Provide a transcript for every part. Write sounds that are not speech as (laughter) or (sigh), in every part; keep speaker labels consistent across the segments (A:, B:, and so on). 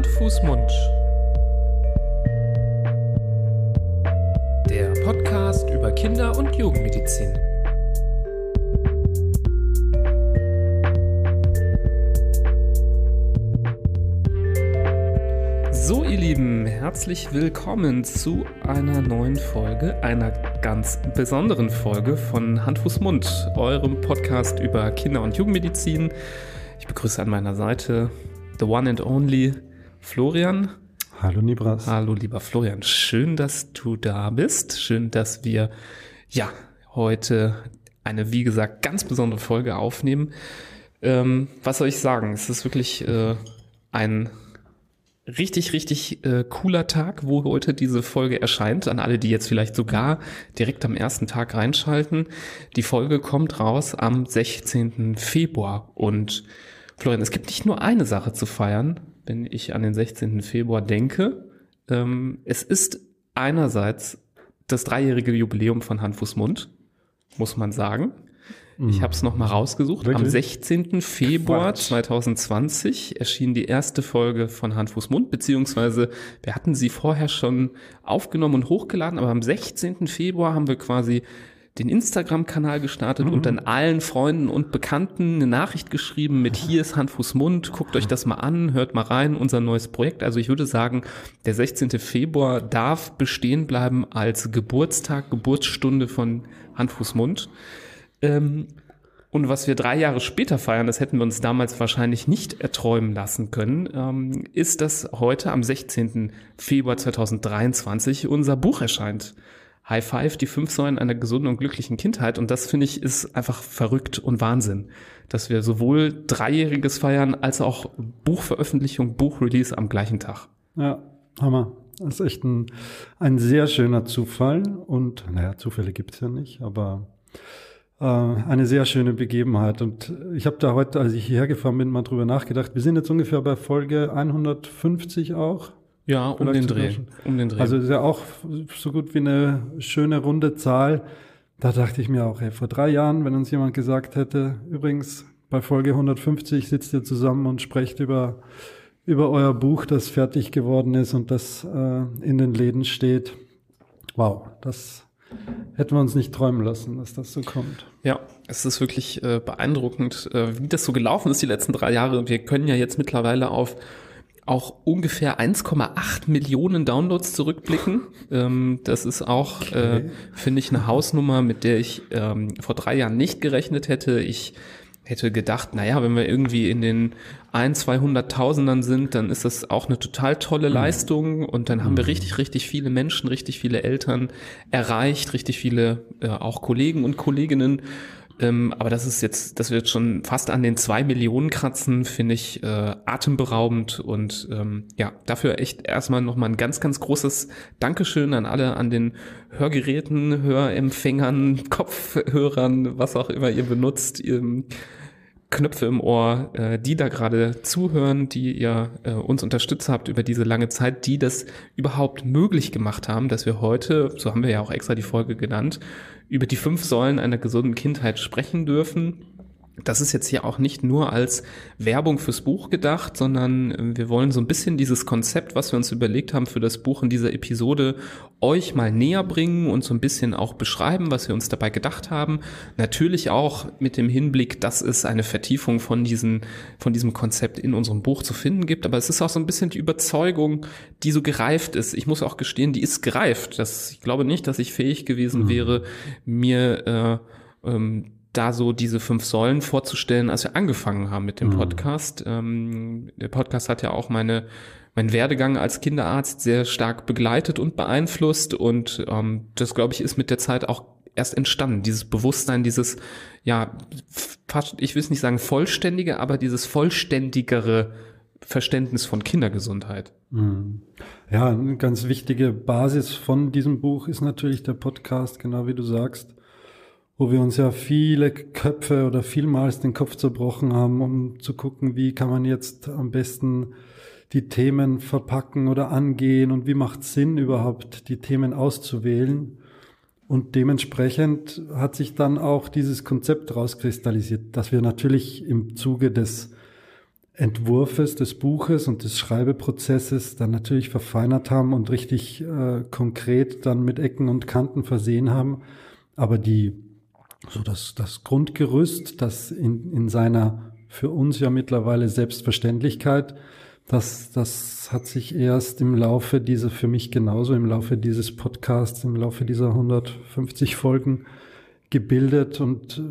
A: Hand, Fuß, Mund. Der Podcast über Kinder- und Jugendmedizin. So, ihr Lieben, herzlich willkommen zu einer neuen Folge, einer ganz besonderen Folge von Hand, Fuß, Mund, eurem Podcast über Kinder- und Jugendmedizin. Ich begrüße an meiner Seite the one and only Florian.
B: Hallo Nibras.
A: Hallo lieber Florian, schön, dass du da bist. Schön, dass wir ja heute eine, wie gesagt, ganz besondere Folge aufnehmen. Ähm, was soll ich sagen? Es ist wirklich äh, ein richtig, richtig äh, cooler Tag, wo heute diese Folge erscheint. An alle, die jetzt vielleicht sogar direkt am ersten Tag reinschalten. Die Folge kommt raus am 16. Februar. Und Florian, es gibt nicht nur eine Sache zu feiern, wenn ich an den 16. Februar denke. Ähm, es ist einerseits das dreijährige Jubiläum von Hand, Fuß, Mund, muss man sagen. Ich habe es nochmal rausgesucht. Am
B: Wirklich?
A: 16. Februar
B: Quatsch.
A: 2020 erschien die erste Folge von Hand, Fuß, Mund, beziehungsweise wir hatten sie vorher schon aufgenommen und hochgeladen, aber am 16. Februar haben wir quasi den Instagram-Kanal gestartet und dann allen Freunden und Bekannten eine Nachricht geschrieben mit hier ist Hand, Fuß, Mund, guckt euch das mal an, hört mal rein, unser neues Projekt. Also ich würde sagen, der 16. Februar darf bestehen bleiben als Geburtstag, Geburtsstunde von Hand, Fuß, Mund. Ähm, und was wir drei Jahre später feiern, das hätten wir uns damals wahrscheinlich nicht erträumen lassen können, ähm, ist, dass heute am 16. Februar 2023 unser Buch erscheint. High Five, die fünf Säulen einer gesunden und glücklichen Kindheit. Und das finde ich ist einfach verrückt und Wahnsinn, dass wir sowohl Dreijähriges feiern als auch Buchveröffentlichung, Buchrelease am gleichen Tag.
B: Ja, Hammer. Das ist echt ein, ein sehr schöner Zufall. Und naja, Zufälle gibt's ja nicht, aber äh, eine sehr schöne Begebenheit. Und ich habe da heute, als ich hierher gefahren bin, mal drüber nachgedacht. Wir sind jetzt ungefähr bei Folge 150 auch.
A: Ja, um den Dreh. Um den Dreh.
B: Also ist ja auch so gut wie eine schöne runde Zahl. Da dachte ich mir auch, ey, vor drei Jahren, wenn uns jemand gesagt hätte, übrigens bei Folge 150 sitzt ihr zusammen und sprecht über, über euer Buch, das fertig geworden ist und das äh, in den Läden steht. Wow, das hätten wir uns nicht träumen lassen, dass das so kommt.
A: Ja, es ist wirklich äh, beeindruckend, äh, wie das so gelaufen ist die letzten drei Jahre. Wir können ja jetzt mittlerweile auf auch ungefähr 1,8 Millionen Downloads zurückblicken. (laughs) Ähm, das ist auch, äh, finde ich, eine Hausnummer, mit der ich ähm, vor drei Jahren nicht gerechnet hätte. Ich hätte gedacht, naja, wenn wir irgendwie in den ein, 200.000ern sind, dann ist das auch eine total tolle Leistung und dann haben wir richtig, richtig viele Menschen, richtig viele Eltern erreicht, richtig viele äh, auch Kollegen und Kolleginnen. Ähm, aber das ist jetzt, das wird schon fast an den zwei Millionen kratzen, finde ich äh, atemberaubend und ähm, ja, dafür echt erstmal nochmal ein ganz, ganz großes Dankeschön an alle an den Hörgeräten, Hörempfängern, (laughs) Kopfhörern, was auch immer ihr benutzt. Ihr, Knöpfe im Ohr, äh, die da gerade zuhören, die ihr äh, uns unterstützt habt über diese lange Zeit, die das überhaupt möglich gemacht haben, dass wir heute, so haben wir ja auch extra die Folge genannt, über die fünf Säulen einer gesunden Kindheit sprechen dürfen. Das ist jetzt hier auch nicht nur als Werbung fürs Buch gedacht, sondern äh, wir wollen so ein bisschen dieses Konzept, was wir uns überlegt haben für das Buch in dieser Episode, euch mal näher bringen und so ein bisschen auch beschreiben, was wir uns dabei gedacht haben. Natürlich auch mit dem Hinblick, dass es eine Vertiefung von, diesen, von diesem Konzept in unserem Buch zu finden gibt. Aber es ist auch so ein bisschen die Überzeugung, die so gereift ist. Ich muss auch gestehen, die ist gereift. Das, ich glaube nicht, dass ich fähig gewesen wäre, mir äh, ähm, da so diese fünf Säulen vorzustellen, als wir angefangen haben mit dem Podcast. Ähm, der Podcast hat ja auch meine mein Werdegang als Kinderarzt sehr stark begleitet und beeinflusst und ähm, das glaube ich ist mit der Zeit auch erst entstanden. Dieses Bewusstsein, dieses ja fast ich will es nicht sagen vollständige, aber dieses vollständigere Verständnis von Kindergesundheit.
B: Ja, eine ganz wichtige Basis von diesem Buch ist natürlich der Podcast, genau wie du sagst, wo wir uns ja viele Köpfe oder vielmals den Kopf zerbrochen haben, um zu gucken, wie kann man jetzt am besten die Themen verpacken oder angehen und wie macht Sinn überhaupt, die Themen auszuwählen. Und dementsprechend hat sich dann auch dieses Konzept rauskristallisiert, dass wir natürlich im Zuge des Entwurfes des Buches und des Schreibeprozesses dann natürlich verfeinert haben und richtig äh, konkret dann mit Ecken und Kanten versehen haben. Aber die, so das, das Grundgerüst, das in, in seiner für uns ja mittlerweile Selbstverständlichkeit, das, das hat sich erst im Laufe dieser, für mich genauso im Laufe dieses Podcasts, im Laufe dieser 150 Folgen gebildet und äh,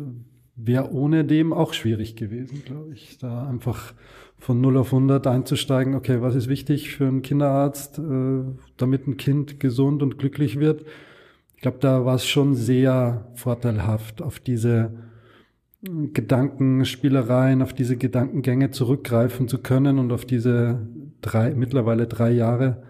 B: wäre ohne dem auch schwierig gewesen, glaube ich. Da einfach von 0 auf 100 einzusteigen, okay, was ist wichtig für einen Kinderarzt, äh, damit ein Kind gesund und glücklich wird. Ich glaube, da war es schon sehr vorteilhaft, auf diese Gedankenspielereien, auf diese Gedankengänge zurückgreifen zu können und auf diese drei, mittlerweile drei Jahre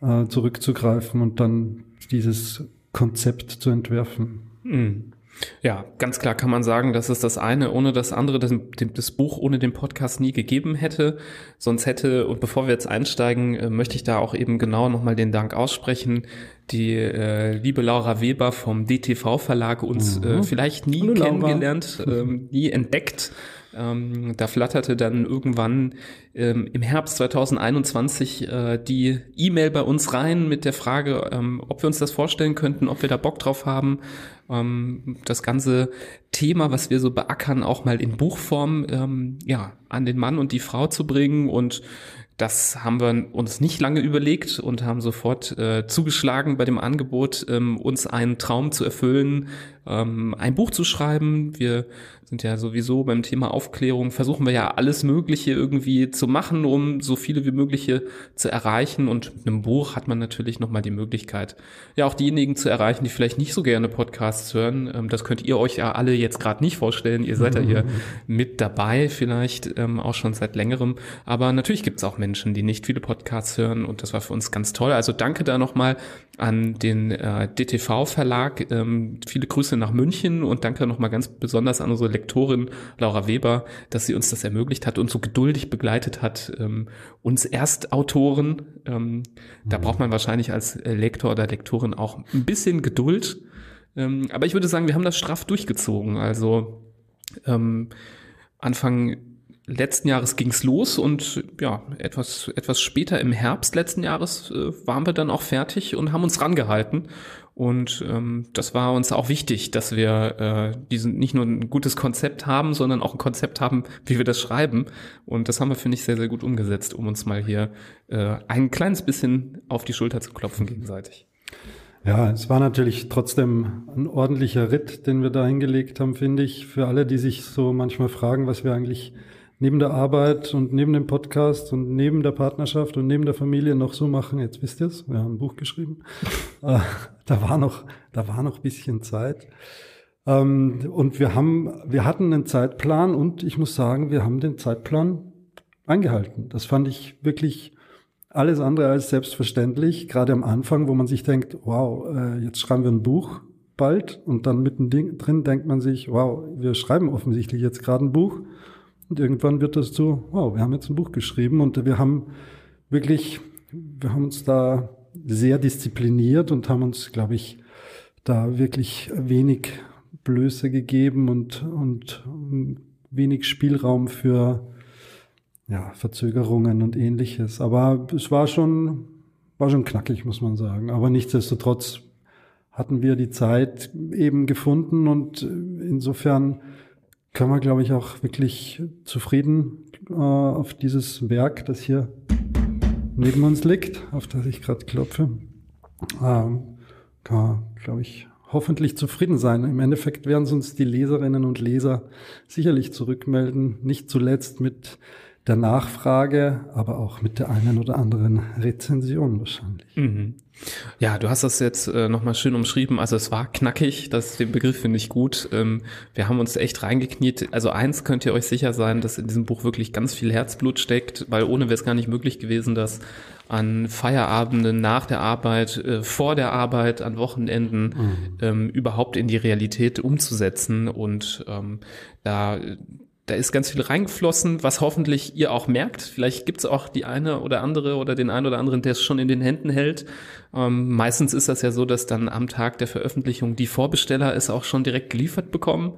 B: äh, zurückzugreifen und dann dieses Konzept zu entwerfen.
A: Mhm. Ja, ganz klar kann man sagen, dass es das eine ohne das andere, das, das, Buch ohne den Podcast nie gegeben hätte. Sonst hätte, und bevor wir jetzt einsteigen, äh, möchte ich da auch eben genau nochmal den Dank aussprechen, die äh, liebe Laura Weber vom DTV Verlag uns mhm. äh, vielleicht nie Hallo, kennengelernt, ähm, nie entdeckt ähm, da flatterte dann irgendwann ähm, im Herbst 2021 äh, die E-Mail bei uns rein mit der Frage, ähm, ob wir uns das vorstellen könnten, ob wir da Bock drauf haben, ähm, das ganze Thema, was wir so beackern, auch mal in Buchform ähm, ja an den Mann und die Frau zu bringen und das haben wir uns nicht lange überlegt und haben sofort äh, zugeschlagen bei dem Angebot, ähm, uns einen Traum zu erfüllen, ähm, ein Buch zu schreiben. Wir sind ja sowieso beim Thema Aufklärung, versuchen wir ja alles Mögliche irgendwie zu machen, um so viele wie mögliche zu erreichen. Und mit einem Buch hat man natürlich nochmal die Möglichkeit, ja auch diejenigen zu erreichen, die vielleicht nicht so gerne Podcasts hören. Ähm, das könnt ihr euch ja alle jetzt gerade nicht vorstellen. Ihr seid ja hier (laughs) mit dabei, vielleicht ähm, auch schon seit längerem. Aber natürlich gibt es auch Menschen, die nicht viele Podcasts hören und das war für uns ganz toll. Also danke da nochmal an den äh, DTV-Verlag. Ähm, viele Grüße nach München und danke nochmal ganz besonders an unsere Lektorin Laura Weber, dass sie uns das ermöglicht hat und so geduldig begleitet hat. Ähm, uns Erstautoren, ähm, mhm. da braucht man wahrscheinlich als Lektor oder Lektorin auch ein bisschen Geduld. Ähm, aber ich würde sagen, wir haben das straff durchgezogen. Also ähm, Anfang letzten Jahres ging's los und ja, etwas, etwas später im Herbst letzten Jahres äh, waren wir dann auch fertig und haben uns rangehalten. Und ähm, das war uns auch wichtig, dass wir äh, diesen nicht nur ein gutes Konzept haben, sondern auch ein Konzept haben, wie wir das schreiben. Und das haben wir, finde ich, sehr, sehr gut umgesetzt, um uns mal hier äh, ein kleines bisschen auf die Schulter zu klopfen gegenseitig.
B: Ja, es war natürlich trotzdem ein ordentlicher Ritt, den wir da hingelegt haben, finde ich. Für alle, die sich so manchmal fragen, was wir eigentlich neben der Arbeit und neben dem Podcast und neben der Partnerschaft und neben der Familie noch so machen. Jetzt wisst ihr es, wir haben ein Buch geschrieben. (laughs) Äh, da war noch, da war noch bisschen Zeit. Ähm, und wir haben, wir hatten einen Zeitplan und ich muss sagen, wir haben den Zeitplan eingehalten. Das fand ich wirklich alles andere als selbstverständlich. Gerade am Anfang, wo man sich denkt, wow, äh, jetzt schreiben wir ein Buch bald und dann mittendrin denkt man sich, wow, wir schreiben offensichtlich jetzt gerade ein Buch und irgendwann wird das so, wow, wir haben jetzt ein Buch geschrieben und wir haben wirklich, wir haben uns da sehr diszipliniert und haben uns, glaube ich, da wirklich wenig Blöße gegeben und, und wenig Spielraum für ja, Verzögerungen und ähnliches. Aber es war schon, war schon knackig, muss man sagen. Aber nichtsdestotrotz hatten wir die Zeit eben gefunden und insofern kann man, glaube ich, auch wirklich zufrieden äh, auf dieses Werk, das hier neben uns liegt, auf das ich gerade klopfe, ähm, kann, glaube ich, hoffentlich zufrieden sein. Im Endeffekt werden uns die Leserinnen und Leser sicherlich zurückmelden, nicht zuletzt mit der Nachfrage, aber auch mit der einen oder anderen Rezension wahrscheinlich.
A: Mhm. Ja, du hast das jetzt äh, nochmal schön umschrieben. Also es war knackig, das den Begriff finde ich gut. Ähm, wir haben uns echt reingekniet. Also eins könnt ihr euch sicher sein, dass in diesem Buch wirklich ganz viel Herzblut steckt, weil ohne wäre es gar nicht möglich gewesen, dass an Feierabenden, nach der Arbeit, äh, vor der Arbeit, an Wochenenden mhm. ähm, überhaupt in die Realität umzusetzen und ähm, da da ist ganz viel reingeflossen, was hoffentlich ihr auch merkt. Vielleicht gibt's auch die eine oder andere oder den einen oder anderen, der es schon in den Händen hält. Ähm, meistens ist das ja so, dass dann am Tag der Veröffentlichung die Vorbesteller es auch schon direkt geliefert bekommen.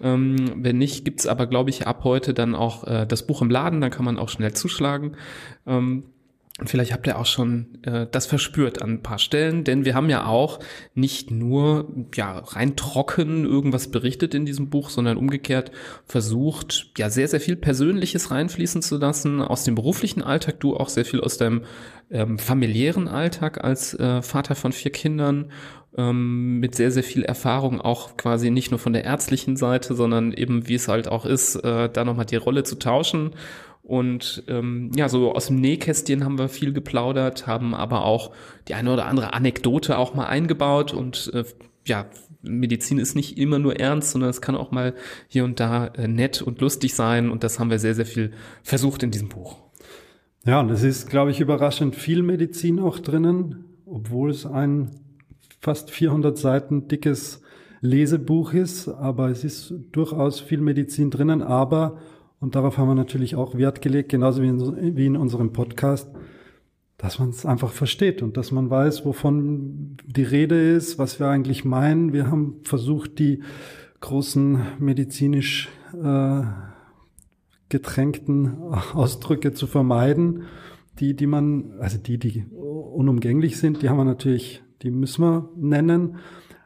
A: Ähm, wenn nicht, gibt's aber, glaube ich, ab heute dann auch äh, das Buch im Laden, dann kann man auch schnell zuschlagen. Ähm, und vielleicht habt ihr auch schon äh, das verspürt an ein paar Stellen, denn wir haben ja auch nicht nur ja rein trocken irgendwas berichtet in diesem Buch, sondern umgekehrt versucht, ja sehr sehr viel Persönliches reinfließen zu lassen aus dem beruflichen Alltag, du auch sehr viel aus deinem ähm, familiären Alltag als äh, Vater von vier Kindern ähm, mit sehr sehr viel Erfahrung auch quasi nicht nur von der ärztlichen Seite, sondern eben wie es halt auch ist, äh, da nochmal die Rolle zu tauschen und ähm, ja, so aus dem Nähkästchen haben wir viel geplaudert, haben aber auch die eine oder andere Anekdote auch mal eingebaut. Und äh, ja, Medizin ist nicht immer nur ernst, sondern es kann auch mal hier und da äh, nett und lustig sein. Und das haben wir sehr, sehr viel versucht in diesem Buch.
B: Ja, und es ist, glaube ich, überraschend viel Medizin auch drinnen, obwohl es ein fast 400 Seiten dickes Lesebuch ist. Aber es ist durchaus viel Medizin drinnen, aber und darauf haben wir natürlich auch Wert gelegt, genauso wie in, wie in unserem Podcast, dass man es einfach versteht und dass man weiß, wovon die Rede ist, was wir eigentlich meinen. Wir haben versucht, die großen medizinisch äh, getränkten Ausdrücke zu vermeiden, die, die man, also die, die unumgänglich sind, die haben wir natürlich, die müssen wir nennen.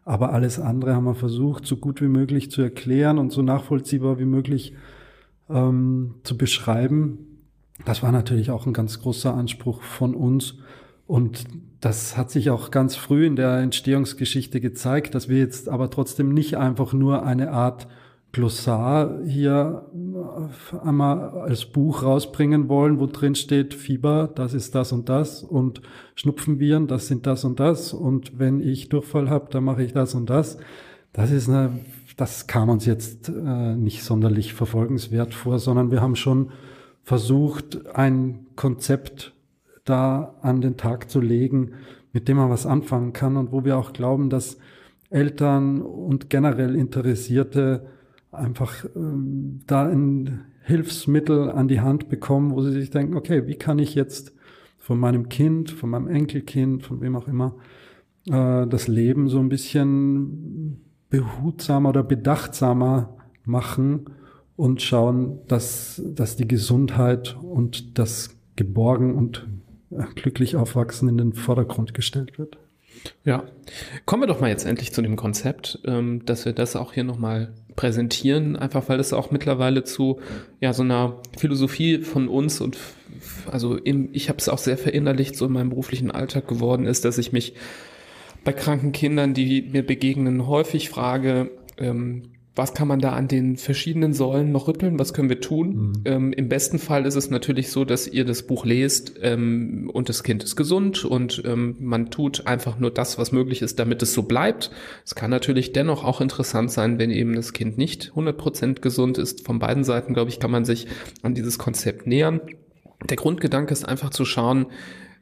B: Aber alles andere haben wir versucht, so gut wie möglich zu erklären und so nachvollziehbar wie möglich ähm, zu beschreiben. Das war natürlich auch ein ganz großer Anspruch von uns. Und das hat sich auch ganz früh in der Entstehungsgeschichte gezeigt, dass wir jetzt aber trotzdem nicht einfach nur eine Art Glossar hier äh, einmal als Buch rausbringen wollen, wo drin steht Fieber, das ist das und das und Schnupfenviren, das sind das und das und wenn ich Durchfall habe, dann mache ich das und das. Das ist eine das kam uns jetzt äh, nicht sonderlich verfolgenswert vor, sondern wir haben schon versucht, ein Konzept da an den Tag zu legen, mit dem man was anfangen kann und wo wir auch glauben, dass Eltern und generell Interessierte einfach ähm, da ein Hilfsmittel an die Hand bekommen, wo sie sich denken, okay, wie kann ich jetzt von meinem Kind, von meinem Enkelkind, von wem auch immer, äh, das Leben so ein bisschen behutsamer oder bedachtsamer machen und schauen, dass, dass die Gesundheit und das Geborgen und äh, glücklich aufwachsen in den Vordergrund gestellt wird.
A: Ja, kommen wir doch mal jetzt endlich zu dem Konzept, ähm, dass wir das auch hier nochmal präsentieren, einfach weil es auch mittlerweile zu ja so einer Philosophie von uns und also im, ich habe es auch sehr verinnerlicht so in meinem beruflichen Alltag geworden ist, dass ich mich bei kranken Kindern, die mir begegnen, häufig frage, ähm, was kann man da an den verschiedenen Säulen noch rütteln? Was können wir tun? Mhm. Ähm, Im besten Fall ist es natürlich so, dass ihr das Buch lest ähm, und das Kind ist gesund und ähm, man tut einfach nur das, was möglich ist, damit es so bleibt. Es kann natürlich dennoch auch interessant sein, wenn eben das Kind nicht 100% gesund ist. Von beiden Seiten, glaube ich, kann man sich an dieses Konzept nähern. Der Grundgedanke ist einfach zu schauen,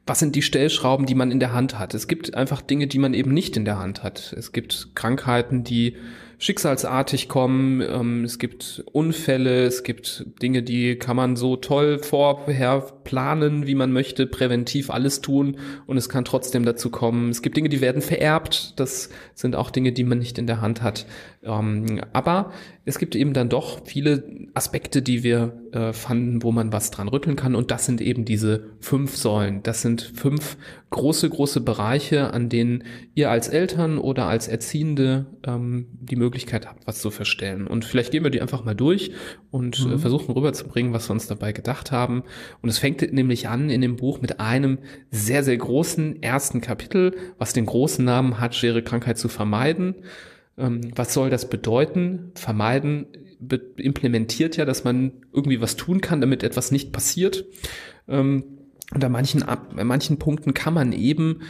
A: was sind die Stellschrauben, die man in der Hand hat. Es gibt einfach Dinge, die man eben nicht in der Hand hat. Es gibt Krankheiten, die schicksalsartig kommen. Ähm, es gibt Unfälle, es gibt Dinge, die kann man so toll vorher planen, wie man möchte, präventiv alles tun und es kann trotzdem dazu kommen. Es gibt Dinge, die werden vererbt. Das sind auch Dinge, die man nicht in der Hand hat. Ähm, aber es gibt eben dann doch viele Aspekte, die wir äh, fanden, wo man was dran rütteln kann. Und das sind eben diese fünf Säulen. Das sind fünf große, große Bereiche, an denen ihr als Eltern oder als Erziehende ähm, die Möglichkeit habt, was zu verstellen. Und vielleicht gehen wir die einfach mal durch und äh, mhm. äh, versuchen rüberzubringen, was wir uns dabei gedacht haben. Und es fängt nämlich an in dem Buch mit einem sehr, sehr großen ersten Kapitel, was den großen Namen hat, schwere Krankheit zu vermeiden. Ähm, was soll das bedeuten? Vermeiden implementiert ja, dass man irgendwie was tun kann, damit etwas nicht passiert. Ähm, und an manchen, an manchen Punkten kann man eben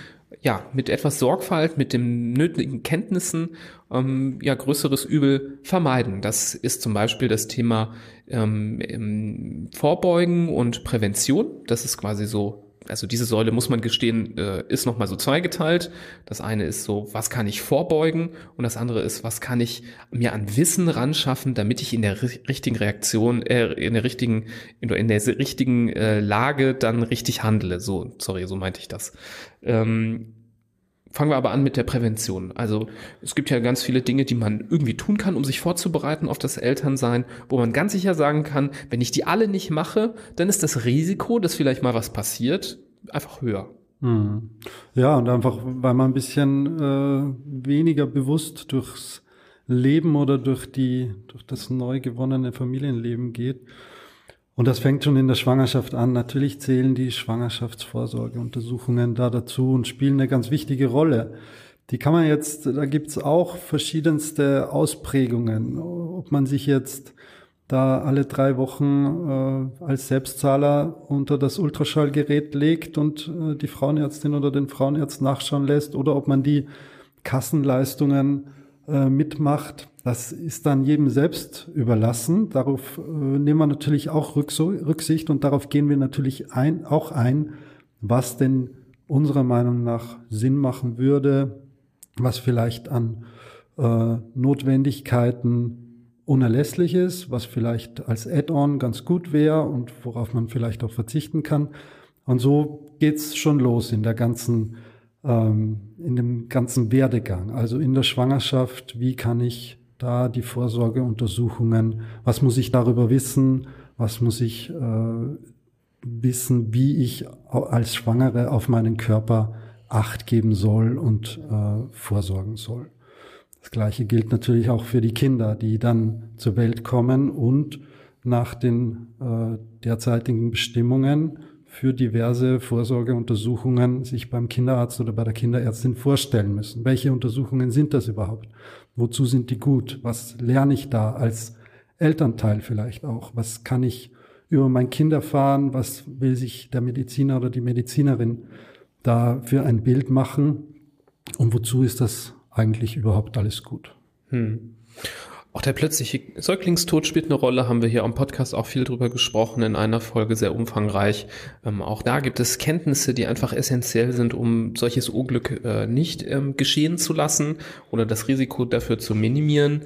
A: ja mit etwas Sorgfalt, mit den nötigen Kenntnissen ähm, ja größeres Übel vermeiden. Das ist zum Beispiel das Thema ähm, Vorbeugen und Prävention. Das ist quasi so also diese Säule muss man gestehen, äh, ist nochmal so zweigeteilt. Das eine ist so, was kann ich vorbeugen? Und das andere ist, was kann ich mir an Wissen ran schaffen, damit ich in der richtigen Reaktion, äh, in der richtigen, in der richtigen äh, Lage dann richtig handle. So, sorry, so meinte ich das. Ähm, Fangen wir aber an mit der Prävention. Also es gibt ja ganz viele Dinge, die man irgendwie tun kann, um sich vorzubereiten auf das Elternsein, wo man ganz sicher sagen kann, wenn ich die alle nicht mache, dann ist das Risiko, dass vielleicht mal was passiert, einfach höher.
B: Hm. Ja, und einfach, weil man ein bisschen äh, weniger bewusst durchs Leben oder durch die, durch das neu gewonnene Familienleben geht und das fängt schon in der Schwangerschaft an. Natürlich zählen die Schwangerschaftsvorsorgeuntersuchungen da dazu und spielen eine ganz wichtige Rolle. Die kann man jetzt, da gibt's auch verschiedenste Ausprägungen. Ob man sich jetzt da alle drei Wochen äh, als Selbstzahler unter das Ultraschallgerät legt und äh, die Frauenärztin oder den Frauenärzt nachschauen lässt oder ob man die Kassenleistungen äh, mitmacht. Das ist dann jedem selbst überlassen. Darauf äh, nehmen wir natürlich auch Rücksicht und darauf gehen wir natürlich ein, auch ein, was denn unserer Meinung nach Sinn machen würde, was vielleicht an äh, Notwendigkeiten unerlässlich ist, was vielleicht als Add-on ganz gut wäre und worauf man vielleicht auch verzichten kann. Und so geht's schon los in der ganzen ähm, in dem ganzen Werdegang, also in der Schwangerschaft, wie kann ich da die Vorsorgeuntersuchungen, was muss ich darüber wissen, was muss ich äh, wissen, wie ich als Schwangere auf meinen Körper Acht geben soll und äh, vorsorgen soll. Das Gleiche gilt natürlich auch für die Kinder, die dann zur Welt kommen und nach den äh, derzeitigen Bestimmungen für diverse Vorsorgeuntersuchungen sich beim Kinderarzt oder bei der Kinderärztin vorstellen müssen. Welche Untersuchungen sind das überhaupt? Wozu sind die gut? Was lerne ich da als Elternteil vielleicht auch? Was kann ich über mein Kind erfahren? Was will sich der Mediziner oder die Medizinerin da für ein Bild machen? Und wozu ist das eigentlich überhaupt alles gut? Hm.
A: Auch der plötzliche Säuglingstod spielt eine Rolle, haben wir hier am Podcast auch viel drüber gesprochen, in einer Folge sehr umfangreich. Ähm, auch da gibt es Kenntnisse, die einfach essentiell sind, um solches Unglück äh, nicht ähm, geschehen zu lassen oder das Risiko dafür zu minimieren.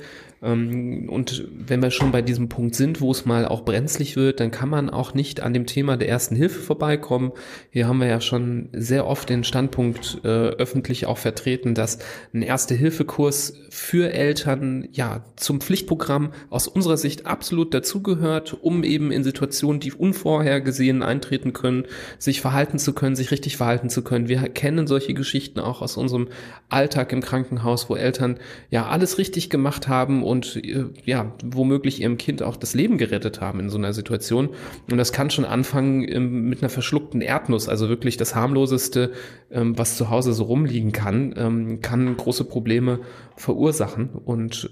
A: Ähm, und wenn wir schon bei diesem Punkt sind, wo es mal auch brenzlig wird, dann kann man auch nicht an dem Thema der ersten Hilfe vorbeikommen. Hier haben wir ja schon sehr oft den Standpunkt äh, öffentlich auch vertreten, dass ein Erste-Hilfe-Kurs für Eltern ja zum Pflichtprogramm aus unserer Sicht absolut dazugehört, um eben in Situationen, die unvorhergesehen eintreten können, sich verhalten zu können, sich richtig verhalten zu können. Wir kennen solche Geschichten auch aus unserem Alltag im Krankenhaus, wo Eltern ja alles richtig gemacht haben und äh, ja, womöglich ihrem Kind auch das Leben gerettet haben in so einer Situation. Und das kann schon anfangen ähm, mit einer verschluckten Erdnuss, also wirklich das harmloseste, ähm, was zu Hause so rumliegen kann, ähm, kann große Probleme verursachen. Und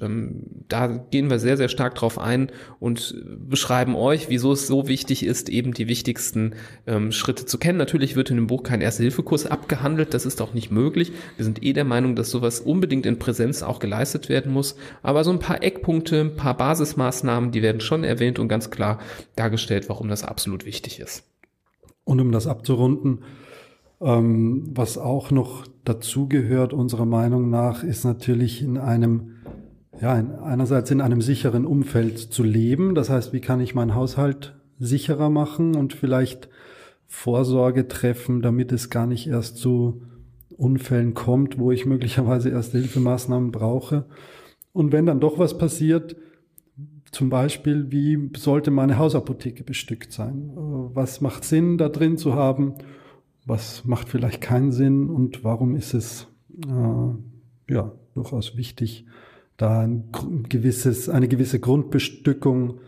A: da gehen wir sehr, sehr stark drauf ein und beschreiben euch, wieso es so wichtig ist, eben die wichtigsten Schritte zu kennen. Natürlich wird in dem Buch kein Erste-Hilfe-Kurs abgehandelt, das ist auch nicht möglich. Wir sind eh der Meinung, dass sowas unbedingt in Präsenz auch geleistet werden muss. Aber so ein paar Eckpunkte, ein paar Basismaßnahmen, die werden schon erwähnt und ganz klar dargestellt, warum das absolut wichtig ist.
B: Und um das abzurunden, ähm, was auch noch dazugehört, unserer Meinung nach, ist natürlich in einem, ja, in, einerseits in einem sicheren Umfeld zu leben. Das heißt, wie kann ich meinen Haushalt sicherer machen und vielleicht Vorsorge treffen, damit es gar nicht erst zu Unfällen kommt, wo ich möglicherweise erste Hilfemaßnahmen brauche. Und wenn dann doch was passiert, zum Beispiel, wie sollte meine Hausapotheke bestückt sein? Äh, was macht Sinn, da drin zu haben? Was macht vielleicht keinen Sinn? Und warum ist es äh, ja durchaus wichtig, da ein gewisses, eine gewisse Grundbestückung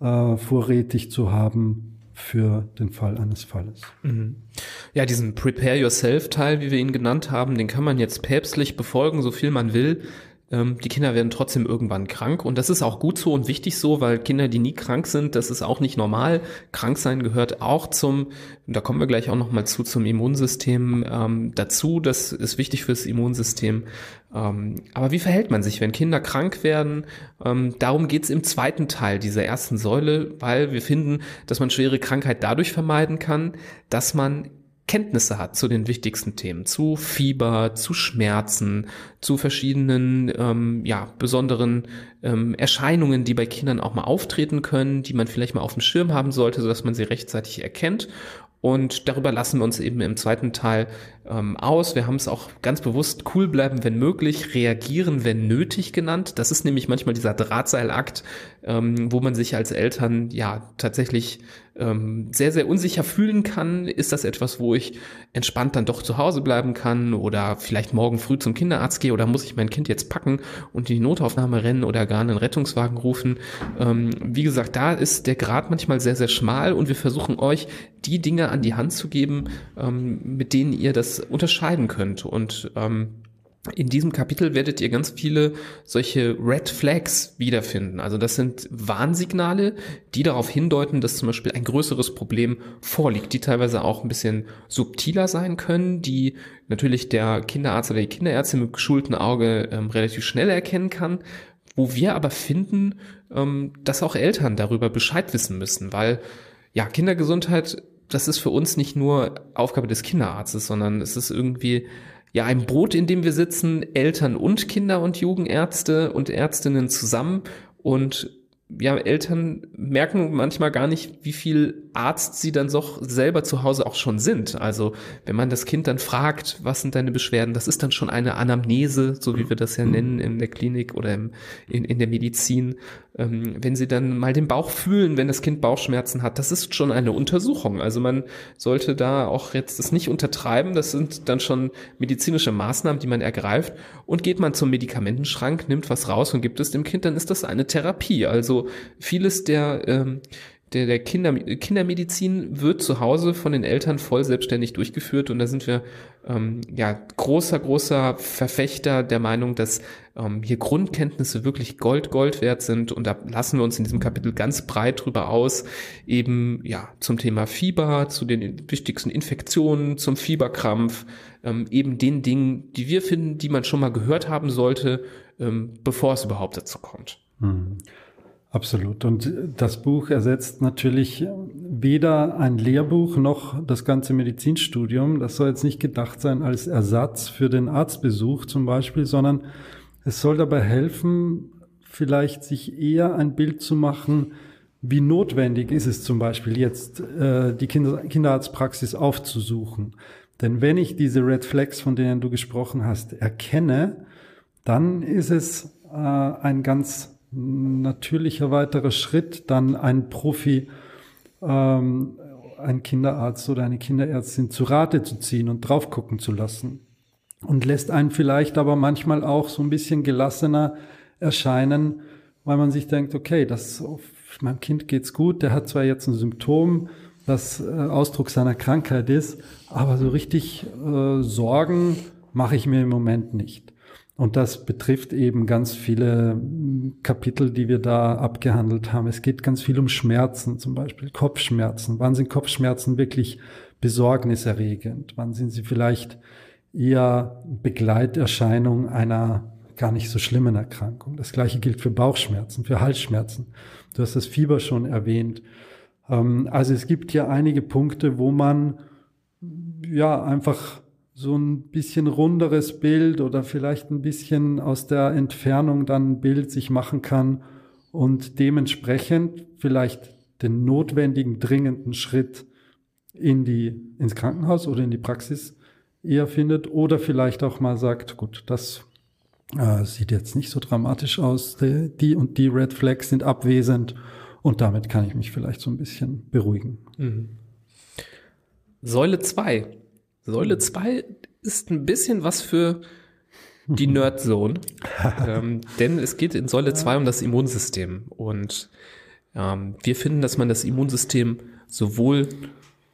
B: äh, vorrätig zu haben für den Fall eines Falles. Mhm.
A: Ja, diesen Prepare Yourself Teil, wie wir ihn genannt haben, den kann man jetzt päpstlich befolgen, so viel man will. Ähm, die Kinder werden trotzdem irgendwann krank und das ist auch gut so und wichtig so, weil Kinder, die nie krank sind, das ist auch nicht normal. Krank sein gehört auch zum, da kommen wir gleich auch nochmal zu, zum Immunsystem ähm, dazu. Das ist wichtig fürs Immunsystem. Ähm, aber wie verhält man sich, wenn Kinder krank werden? Ähm, darum geht's im zweiten Teil dieser ersten Säule, weil wir finden, dass man schwere Krankheit dadurch vermeiden kann, dass man Kenntnisse hat zu den wichtigsten Themen, zu Fieber, zu Schmerzen, zu verschiedenen ähm, ja, besonderen ähm, Erscheinungen, die bei Kindern auch mal auftreten können, die man vielleicht mal auf dem Schirm haben sollte, sodass man sie rechtzeitig erkennt. Und darüber lassen wir uns eben im zweiten Teil ähm, aus. Wir haben es auch ganz bewusst cool bleiben, wenn möglich, reagieren, wenn nötig genannt. Das ist nämlich manchmal dieser Drahtseilakt, ähm, wo man sich als Eltern ja tatsächlich ähm, sehr, sehr unsicher fühlen kann. Ist das etwas, wo ich entspannt dann doch zu Hause bleiben kann oder vielleicht morgen früh zum Kinderarzt gehe oder muss ich mein Kind jetzt packen und in die Notaufnahme rennen oder gar einen Rettungswagen rufen? Ähm, wie gesagt, da ist der Grad manchmal sehr, sehr schmal und wir versuchen euch die Dinge an die Hand zu geben, ähm, mit denen ihr das unterscheiden könnt. Und ähm, in diesem Kapitel werdet ihr ganz viele solche Red Flags wiederfinden. Also das sind Warnsignale, die darauf hindeuten, dass zum Beispiel ein größeres Problem vorliegt, die teilweise auch ein bisschen subtiler sein können, die natürlich der Kinderarzt oder die Kinderärztin mit geschultem Auge ähm, relativ schnell erkennen kann, wo wir aber finden, ähm, dass auch Eltern darüber Bescheid wissen müssen, weil ja, Kindergesundheit, das ist für uns nicht nur Aufgabe des Kinderarztes, sondern es ist irgendwie ja ein Brot, in dem wir sitzen, Eltern und Kinder und Jugendärzte und Ärztinnen zusammen und ja, Eltern merken manchmal gar nicht, wie viel Arzt sie dann doch selber zu Hause auch schon sind. Also wenn man das Kind dann fragt, was sind deine Beschwerden, das ist dann schon eine Anamnese, so wie wir das ja nennen in der Klinik oder im, in, in der Medizin. Ähm, wenn sie dann mal den Bauch fühlen, wenn das Kind Bauchschmerzen hat, das ist schon eine Untersuchung. Also man sollte da auch jetzt das nicht untertreiben. Das sind dann schon medizinische Maßnahmen, die man ergreift. Und geht man zum Medikamentenschrank, nimmt was raus und gibt es dem Kind, dann ist das eine Therapie. Also vieles der ähm, der, der Kinder, Kindermedizin wird zu Hause von den Eltern voll selbstständig durchgeführt. Und da sind wir ähm, ja großer, großer Verfechter der Meinung, dass ähm, hier Grundkenntnisse wirklich Gold, Gold wert sind. Und da lassen wir uns in diesem Kapitel ganz breit drüber aus, eben ja zum Thema Fieber, zu den wichtigsten Infektionen, zum Fieberkrampf, ähm, eben den Dingen, die wir finden, die man schon mal gehört haben sollte, ähm, bevor es überhaupt dazu kommt.
B: Absolut. Und das Buch ersetzt natürlich weder ein Lehrbuch noch das ganze Medizinstudium. Das soll jetzt nicht gedacht sein als Ersatz für den Arztbesuch zum Beispiel, sondern es soll dabei helfen, vielleicht sich eher ein Bild zu machen, wie notwendig ist es zum Beispiel jetzt, äh, die Kinder Kinderarztpraxis aufzusuchen. Denn wenn ich diese Red Flags, von denen du gesprochen hast, erkenne, dann ist es äh, ein ganz natürlicher weiterer Schritt, dann ein Profi, ähm, ein Kinderarzt oder eine Kinderärztin zu Rate zu ziehen und drauf gucken zu lassen. Und lässt einen vielleicht aber manchmal auch so ein bisschen gelassener erscheinen, weil man sich denkt, okay, das, meinem Kind geht's gut, der hat zwar jetzt ein Symptom, das äh, Ausdruck seiner Krankheit ist, aber so richtig äh, Sorgen mache ich mir im Moment nicht. Und das betrifft eben ganz viele hm, Kapitel, die wir da abgehandelt haben. Es geht ganz viel um Schmerzen, zum Beispiel Kopfschmerzen. Wann sind Kopfschmerzen wirklich besorgniserregend? Wann sind sie vielleicht eher Begleiterscheinung einer gar nicht so schlimmen Erkrankung? Das gleiche gilt für Bauchschmerzen, für Halsschmerzen. Du hast das Fieber schon erwähnt. Ähm, also es gibt ja einige Punkte, wo man ja einfach so ein bisschen runderes Bild oder vielleicht ein bisschen aus der Entfernung dann ein Bild sich machen kann und dementsprechend vielleicht den notwendigen, dringenden Schritt in die, ins Krankenhaus oder in die Praxis eher findet oder vielleicht auch mal sagt, gut, das äh, sieht jetzt nicht so dramatisch aus, die, die, und die Red Flags sind abwesend und damit kann ich mich vielleicht so ein bisschen beruhigen. Mhm.
A: Säule 2 Säule 2 ist ein bisschen was für die Nerdzone. (laughs) ähm, denn es geht in Säule 2 um das Immunsystem. Und ähm, wir finden, dass man das Immunsystem sowohl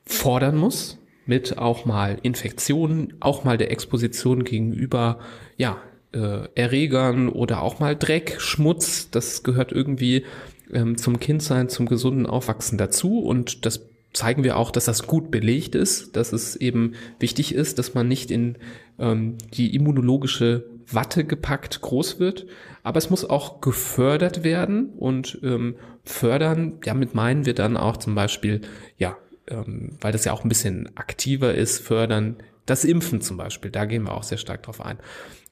A: fordern muss, mit auch mal Infektionen, auch mal der Exposition gegenüber, ja, äh, Erregern oder auch mal Dreck, Schmutz, das gehört irgendwie ähm, zum Kindsein, zum gesunden Aufwachsen dazu und das zeigen wir auch, dass das gut belegt ist, dass es eben wichtig ist, dass man nicht in ähm, die immunologische Watte gepackt groß wird, aber es muss auch gefördert werden und ähm, fördern, damit meinen wir dann auch zum Beispiel, ja, ähm, weil das ja auch ein bisschen aktiver ist, fördern das Impfen zum Beispiel. Da gehen wir auch sehr stark drauf ein.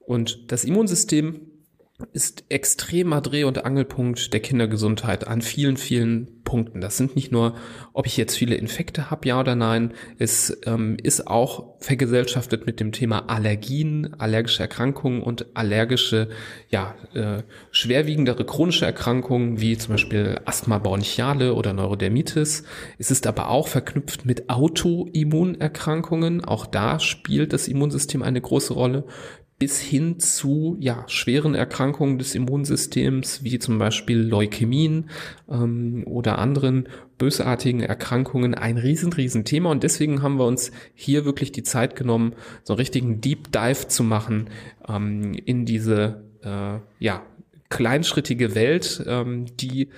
A: Und das Immunsystem ist extremer Dreh- und Angelpunkt der Kindergesundheit an vielen, vielen Punkten. Das sind nicht nur, ob ich jetzt viele Infekte habe, ja oder nein. Es ähm, ist auch vergesellschaftet mit dem Thema Allergien, allergische Erkrankungen und allergische, ja, äh, schwerwiegendere chronische Erkrankungen wie zum Beispiel Asthma bronchiale oder Neurodermitis. Es ist aber auch verknüpft mit Autoimmunerkrankungen. Auch da spielt das Immunsystem eine große Rolle bis hin zu ja, schweren Erkrankungen des Immunsystems, wie zum Beispiel Leukämien ähm, oder anderen bösartigen Erkrankungen, ein riesen, riesen Thema. Und deswegen haben wir uns hier wirklich die Zeit genommen, so einen richtigen Deep Dive zu machen ähm, in diese äh, ja, kleinschrittige Welt, ähm, die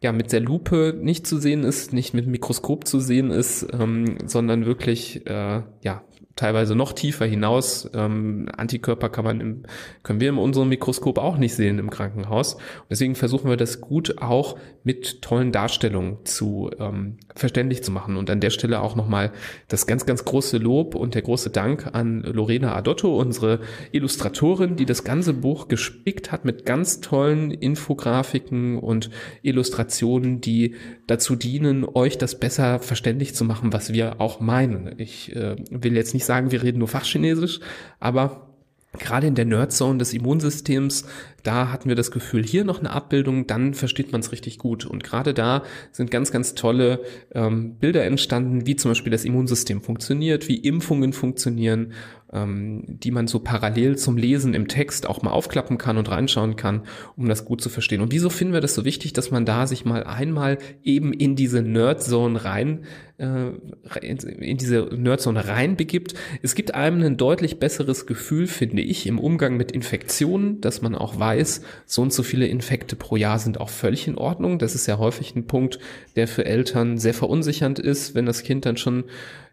A: ja mit der Lupe nicht zu sehen ist, nicht mit Mikroskop zu sehen ist, ähm, sondern wirklich äh, ja teilweise noch tiefer hinaus. Ähm, Antikörper kann man im, können wir in unserem Mikroskop auch nicht sehen im Krankenhaus. Und deswegen versuchen wir das gut auch mit tollen Darstellungen zu ähm, verständlich zu machen. Und an der Stelle auch nochmal das ganz, ganz große Lob und der große Dank an Lorena Adotto, unsere Illustratorin, die das ganze Buch gespickt hat mit ganz tollen Infografiken und Illustrationen, die dazu dienen, euch das besser verständlich zu machen, was wir auch meinen. Ich äh, will jetzt nicht sagen, wir reden nur Fachchinesisch, aber gerade in der Nerdzone des Immunsystems, da hatten wir das Gefühl, hier noch eine Abbildung, dann versteht man es richtig gut. Und gerade da sind ganz, ganz tolle ähm, Bilder entstanden, wie zum Beispiel das Immunsystem funktioniert, wie Impfungen funktionieren ähm, die man so parallel zum Lesen im Text auch mal aufklappen kann und reinschauen kann, um das gut zu verstehen. Und wieso finden wir das so wichtig, dass man da sich mal einmal eben in diese Nerdzone rein, äh, in diese Nerdzone reinbegibt? Es gibt einem ein deutlich besseres Gefühl, finde ich, im Umgang mit Infektionen, dass man auch weiß, so und so viele Infekte pro Jahr sind auch völlig in Ordnung. Das ist ja häufig ein Punkt, der für Eltern sehr verunsichernd ist, wenn das Kind dann schon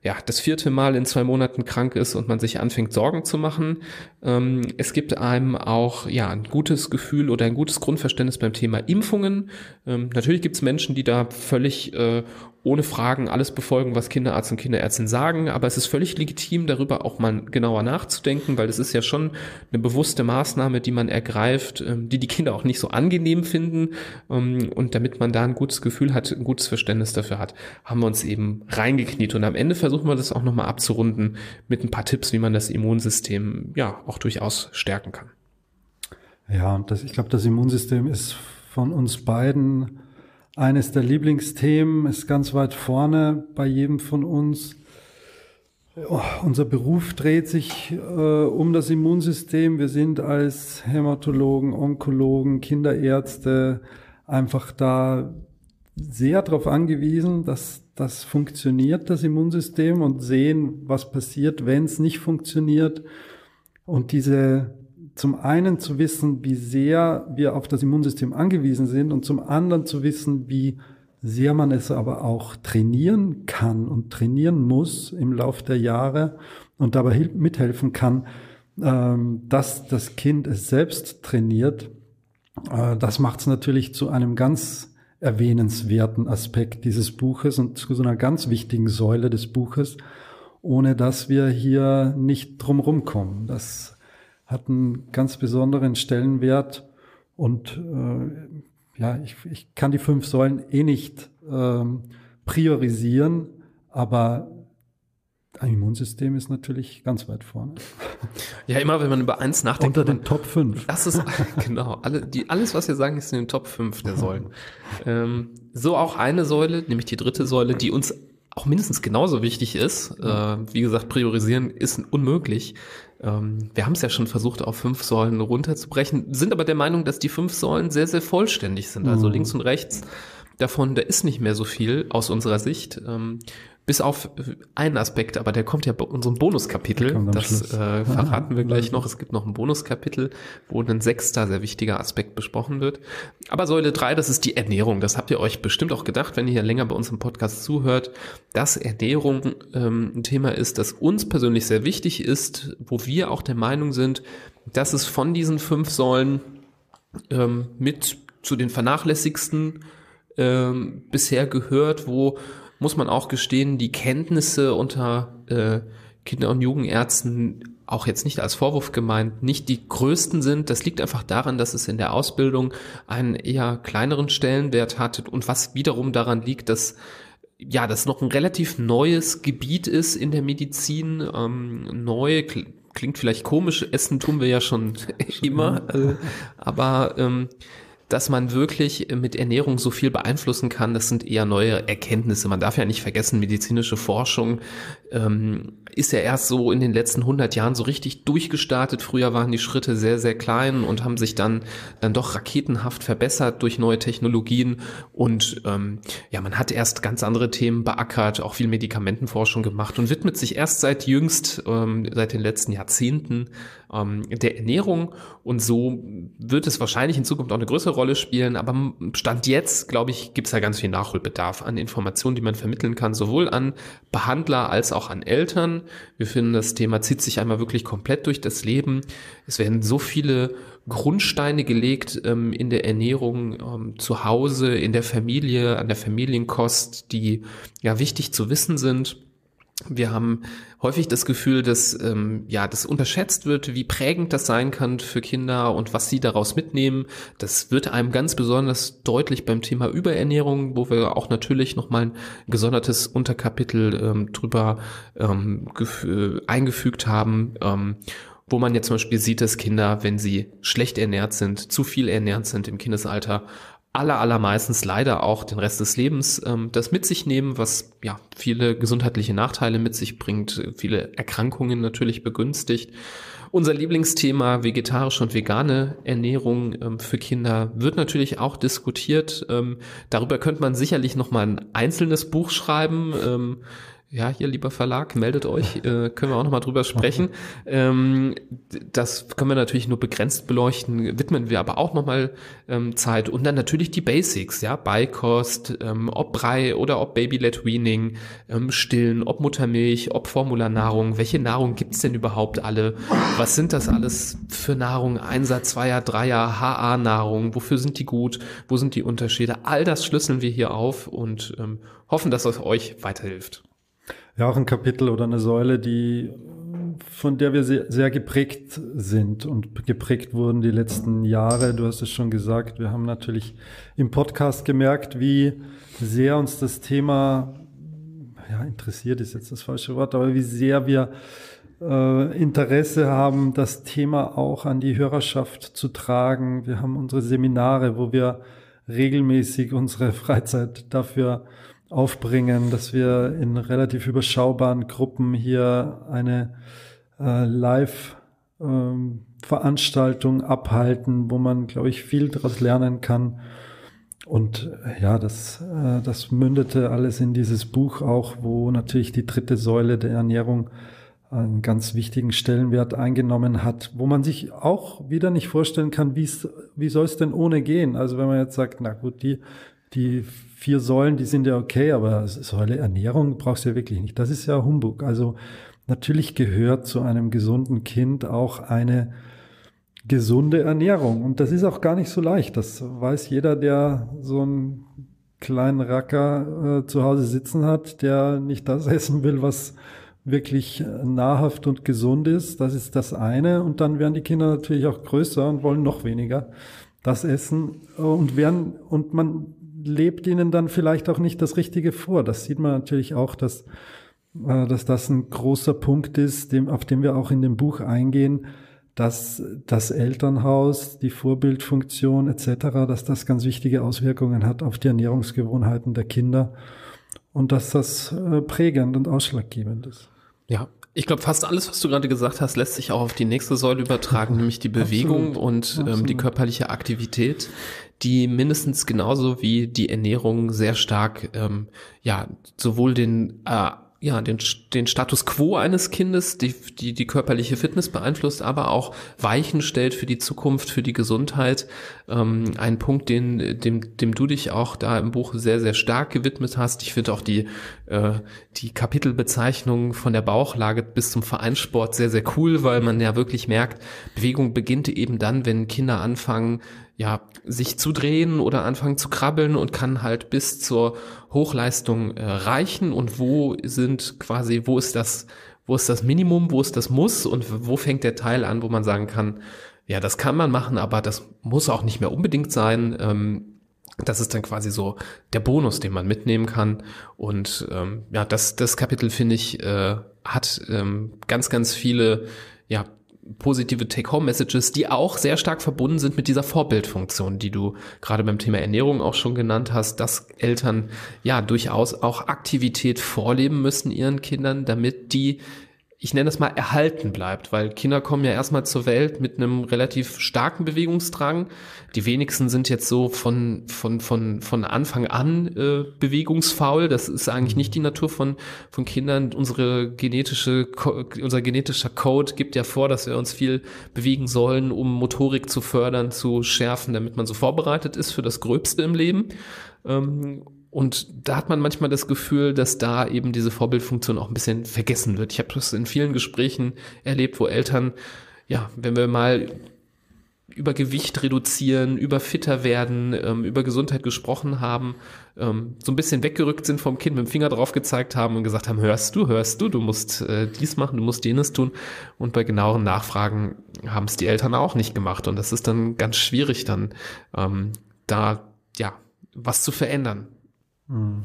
A: ja, das vierte Mal in zwei Monaten krank ist und man sich anfängt, Sorgen zu machen. Ähm, es gibt einem auch ja, ein gutes Gefühl oder ein gutes Grundverständnis beim Thema Impfungen. Ähm, natürlich gibt es Menschen, die da völlig äh, ohne Fragen alles befolgen, was Kinderarzt und Kinderärztin sagen, aber es ist völlig legitim, darüber auch mal genauer nachzudenken, weil es ist ja schon eine bewusste Maßnahme, die man ergreift, ähm, die die Kinder auch nicht so angenehm finden ähm, und damit man da ein gutes Gefühl hat, ein gutes Verständnis dafür hat, haben wir uns eben reingekniet und am Ende versuchen wir das auch nochmal abzurunden mit ein paar Tipps, wie man das Immunsystem ja auch durchaus stärken kann.
B: Ja, das, ich glaube, das Immunsystem ist von uns beiden eines der Lieblingsthemen ist ganz weit vorne bei jedem von uns. Oh, unser Beruf dreht sich äh, um das Immunsystem. Wir sind als Hämatologen, Onkologen, Kinderärzte einfach da sehr darauf angewiesen, dass das funktioniert, das Immunsystem, und sehen, was passiert, wenn es nicht funktioniert. Und diese zum einen zu wissen, wie sehr wir auf das Immunsystem angewiesen sind und zum anderen zu wissen, wie sehr man es aber auch trainieren kann und trainieren muss im Lauf der Jahre und dabei mithelfen kann, ähm, dass das Kind es selbst trainiert. Äh, das macht es natürlich zu einem ganz erwähnenswerten Aspekt dieses Buches und zu so einer ganz wichtigen Säule des Buches, ohne dass wir hier nicht drumherum kommen. Das hat einen ganz besonderen Stellenwert und äh, ja, ich, ich kann die fünf Säulen eh nicht ähm, priorisieren, aber ein Immunsystem ist natürlich ganz weit vorne. (laughs)
A: Ja, immer wenn man über eins nachdenkt.
B: Unter den Top 5.
A: Das ist, (laughs) genau, alle, die, alles, was wir sagen, ist in den Top 5 der Säulen. (laughs) ähm, so auch eine Säule, nämlich die dritte Säule, die uns auch mindestens genauso wichtig ist. Äh, wie gesagt, priorisieren ist unmöglich. Ähm, wir haben es ja schon versucht, auf fünf Säulen runterzubrechen, sind aber der Meinung, dass die fünf Säulen sehr, sehr vollständig sind. Also mhm. links und rechts davon, da ist nicht mehr so viel aus unserer Sicht. Bis auf einen Aspekt, aber der kommt ja bei unserem Bonuskapitel. Das äh, verraten wir gleich noch. Es gibt noch ein Bonuskapitel, wo ein sechster sehr wichtiger Aspekt besprochen wird. Aber Säule drei, das ist die Ernährung. Das habt ihr euch bestimmt auch gedacht, wenn ihr hier länger bei uns im Podcast zuhört, dass Ernährung ähm, ein Thema ist, das uns persönlich sehr wichtig ist, wo wir auch der Meinung sind, dass es von diesen fünf Säulen ähm, mit zu den vernachlässigsten ähm, bisher gehört, wo muss man auch gestehen, die Kenntnisse unter äh, Kinder- und Jugendärzten auch jetzt nicht als Vorwurf gemeint, nicht die größten sind. Das liegt einfach daran, dass es in der Ausbildung einen eher kleineren Stellenwert hat und was wiederum daran liegt, dass ja, das noch ein relativ neues Gebiet ist in der Medizin. Ähm, neu klingt vielleicht komisch, Essen tun wir ja schon (laughs) immer, äh, aber ähm, dass man wirklich mit Ernährung so viel beeinflussen kann, das sind eher neue Erkenntnisse. Man darf ja nicht vergessen, medizinische Forschung ähm, ist ja erst so in den letzten 100 Jahren so richtig durchgestartet. Früher waren die Schritte sehr, sehr klein und haben sich dann, dann doch raketenhaft verbessert durch neue Technologien. Und ähm, ja, man hat erst ganz andere Themen beackert, auch viel Medikamentenforschung gemacht und widmet sich erst seit jüngst, ähm, seit den letzten Jahrzehnten ähm, der Ernährung. Und so wird es wahrscheinlich in Zukunft auch eine größere Rolle spielen. Aber Stand jetzt, glaube ich, gibt es ja ganz viel Nachholbedarf an Informationen, die man vermitteln kann, sowohl an Behandler als auch an Eltern. Wir finden, das Thema zieht sich einmal wirklich komplett durch das Leben. Es werden so viele Grundsteine gelegt ähm, in der Ernährung ähm, zu Hause, in der Familie, an der Familienkost, die ja wichtig zu wissen sind. Wir haben häufig das Gefühl, dass ähm, ja das unterschätzt wird, wie prägend das sein kann für Kinder und was sie daraus mitnehmen. Das wird einem ganz besonders deutlich beim Thema Überernährung, wo wir auch natürlich noch mal ein gesondertes Unterkapitel ähm, drüber ähm, eingefügt haben. Ähm, wo man jetzt zum Beispiel sieht, dass Kinder, wenn sie schlecht ernährt sind, zu viel ernährt sind im Kindesalter, aller, allermeistens leider auch den Rest des Lebens ähm, das mit sich nehmen, was ja viele gesundheitliche Nachteile mit sich bringt, viele Erkrankungen natürlich begünstigt. Unser Lieblingsthema vegetarische und vegane Ernährung ähm, für Kinder wird natürlich auch diskutiert. Ähm, darüber könnte man sicherlich noch mal ein einzelnes Buch schreiben. Ähm, ja, hier lieber Verlag, meldet euch, äh, können wir auch nochmal drüber sprechen. Ähm, das können wir natürlich nur begrenzt beleuchten, widmen wir aber auch nochmal ähm, Zeit. Und dann natürlich die Basics, ja, Beikost, ähm, ob Brei oder ob Baby-led Weaning, ähm, Stillen, ob Muttermilch, ob Formularnahrung, welche Nahrung gibt's denn überhaupt alle? Was sind das alles für Nahrung? Einsatz, Zweier, Dreier, HA-Nahrung, wofür sind die gut? Wo sind die Unterschiede? All das schlüsseln wir hier auf und ähm, hoffen, dass es euch weiterhilft
B: ja auch ein Kapitel oder eine Säule, die von der wir sehr, sehr geprägt sind und geprägt wurden die letzten Jahre. Du hast es schon gesagt, wir haben natürlich im Podcast gemerkt, wie sehr uns das Thema, ja, interessiert ist jetzt das falsche Wort, aber wie sehr wir äh, Interesse haben, das Thema auch an die Hörerschaft zu tragen. Wir haben unsere Seminare, wo wir regelmäßig unsere (laughs) Freizeit dafür aufbringen, dass wir in relativ überschaubaren Gruppen hier eine äh, Live-Veranstaltung ähm, abhalten, wo man, glaube ich, viel daraus lernen kann. Und äh, ja, das, äh, das mündete alles in dieses Buch auch, wo natürlich die dritte Säule der Ernährung einen ganz wichtigen Stellenwert eingenommen hat, wo man sich auch wieder nicht vorstellen kann, wie soll es denn ohne gehen? Also wenn man jetzt sagt, na gut, die, die vier Säulen, die sind ja okay, aber Säule Ernährung brauchst du ja wirklich nicht. Das ist ja Humbug. Also natürlich gehört zu einem gesunden Kind auch eine gesunde Ernährung. Und das ist auch gar nicht so leicht. Das weiß jeder, der so einen kleinen Racker äh, zu Hause sitzen hat, der nicht das (laughs) essen will, was wirklich nahrhaft und gesund ist. Das ist das eine. Und dann werden die Kinder natürlich auch größer und wollen noch weniger das essen und werden, und man lebt ihnen dann vielleicht auch nicht das Richtige vor. Das sieht man natürlich auch, dass, äh, dass das ein großer Punkt ist, dem, auf den wir auch in dem Buch eingehen, dass das Elternhaus, die Vorbildfunktion etc., dass das ganz wichtige Auswirkungen hat auf die Ernährungsgewohnheiten der Kinder und dass das äh, prägend und ausschlaggebend ist.
A: Ja, ich glaube, fast alles, was du gerade gesagt hast, lässt sich auch auf die nächste Säule übertragen, nämlich die Bewegung Absolut. und ähm, die körperliche Aktivität die mindestens genauso wie die Ernährung sehr stark ähm, ja sowohl den äh, ja, den, den Status quo eines Kindes, die, die, die körperliche Fitness beeinflusst, aber auch Weichen stellt für die Zukunft, für die Gesundheit. Ähm, ein Punkt, den, dem, dem du dich auch da im Buch sehr, sehr stark gewidmet hast. Ich finde auch die, äh, die Kapitelbezeichnung von der Bauchlage bis zum Vereinssport sehr, sehr cool, weil man ja wirklich merkt, Bewegung beginnt eben dann, wenn Kinder anfangen, ja, sich zu drehen oder anfangen zu krabbeln und kann halt bis zur Hochleistung äh, reichen und wo sind quasi, wo ist das, wo ist das Minimum, wo ist das Muss und wo fängt der Teil an, wo man sagen kann, ja, das kann man machen, aber das muss auch nicht mehr unbedingt sein. Ähm, das ist dann quasi so der Bonus, den man mitnehmen kann. Und ähm, ja, das, das Kapitel finde ich äh, hat ähm, ganz, ganz viele ja positive Take-Home-Messages, die auch sehr stark verbunden sind mit dieser Vorbildfunktion, die du gerade beim Thema Ernährung auch schon genannt hast, dass Eltern ja durchaus auch Aktivität vorleben müssen ihren Kindern, damit die ich nenne es mal, erhalten bleibt, weil Kinder kommen ja erstmal zur Welt mit einem relativ starken Bewegungsdrang. Die wenigsten sind jetzt so von, von, von, von Anfang an äh, bewegungsfaul. Das ist eigentlich nicht die Natur von, von Kindern. Unsere genetische, unser genetischer Code gibt ja vor, dass wir uns viel bewegen sollen, um Motorik zu fördern, zu schärfen, damit man so vorbereitet ist für das Gröbste im Leben. Ähm, und da hat man manchmal das Gefühl, dass da eben diese Vorbildfunktion auch ein bisschen vergessen wird. Ich habe das in vielen Gesprächen erlebt, wo Eltern, ja, wenn wir mal über Gewicht reduzieren, über fitter werden, ähm, über Gesundheit gesprochen haben, ähm, so ein bisschen weggerückt sind vom Kind, mit dem Finger drauf gezeigt haben und gesagt haben, hörst du, hörst du, du musst äh, dies machen, du musst jenes tun. Und bei genaueren Nachfragen haben es die Eltern auch nicht gemacht. Und das ist dann ganz schwierig, dann ähm, da ja was zu verändern.
B: Hm.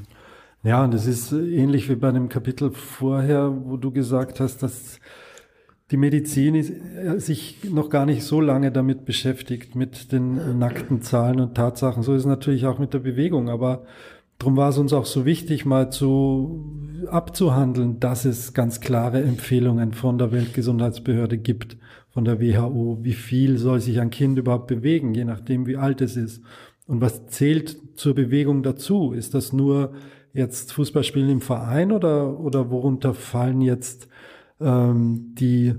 B: Ja, und es ist ähnlich wie bei dem Kapitel vorher, wo du gesagt hast, dass die Medizin äh, sich noch gar nicht so lange damit beschäftigt, mit den nackten Zahlen und Tatsachen. So ist es natürlich auch mit der Bewegung, aber darum war es uns auch so wichtig, mal zu abzuhandeln, dass es ganz klare Empfehlungen von der Weltgesundheitsbehörde gibt, von der WHO, wie viel soll sich ein Kind überhaupt bewegen, je nachdem wie alt es ist und was zählt zur Bewegung dazu? Ist das nur jetzt Fußballspielen im Verein oder, oder worunter fallen jetzt ähm, die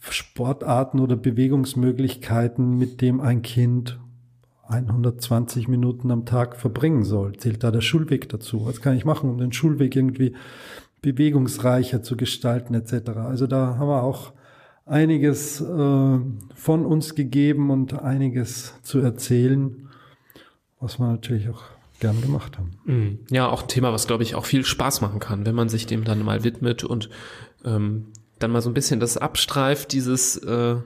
B: Sportarten oder Bewegungsmöglichkeiten, mit dem ein Kind 120 Minuten am Tag verbringen soll? Zählt da der Schulweg dazu? Was kann ich machen, um den Schulweg irgendwie bewegungsreicher zu gestalten etc.? Also da haben wir auch einiges äh, von uns gegeben und einiges zu erzählen was wir natürlich auch gern gemacht haben.
A: Mhm. Ja, auch ein Thema, was glaube ich auch viel Spaß machen kann, wenn man sich dem dann mal widmet und ähm, dann mal so ein bisschen das abstreift, dieses äh,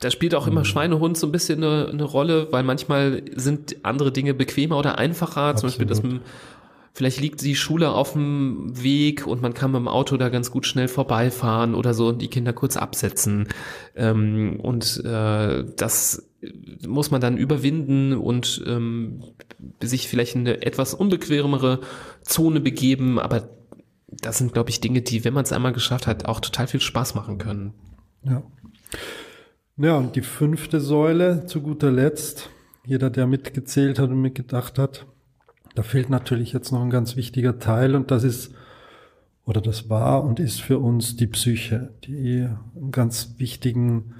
A: da spielt auch immer mhm. Schweinehund so ein bisschen eine, eine Rolle, weil manchmal sind andere Dinge bequemer oder einfacher. Absolut. Zum Beispiel das mit vielleicht liegt die Schule auf dem Weg und man kann mit dem Auto da ganz gut schnell vorbeifahren oder so und die Kinder kurz absetzen. Ähm, und äh, das muss man dann überwinden und ähm, sich vielleicht in eine etwas unbequemere Zone begeben, aber das sind, glaube ich, Dinge, die, wenn man es einmal geschafft hat, auch total viel Spaß machen können.
B: Ja. Ja, und die fünfte Säule zu guter Letzt, jeder, der mitgezählt hat und mitgedacht hat, da fehlt natürlich jetzt noch ein ganz wichtiger Teil und das ist, oder das war und ist für uns die Psyche, die einen ganz wichtigen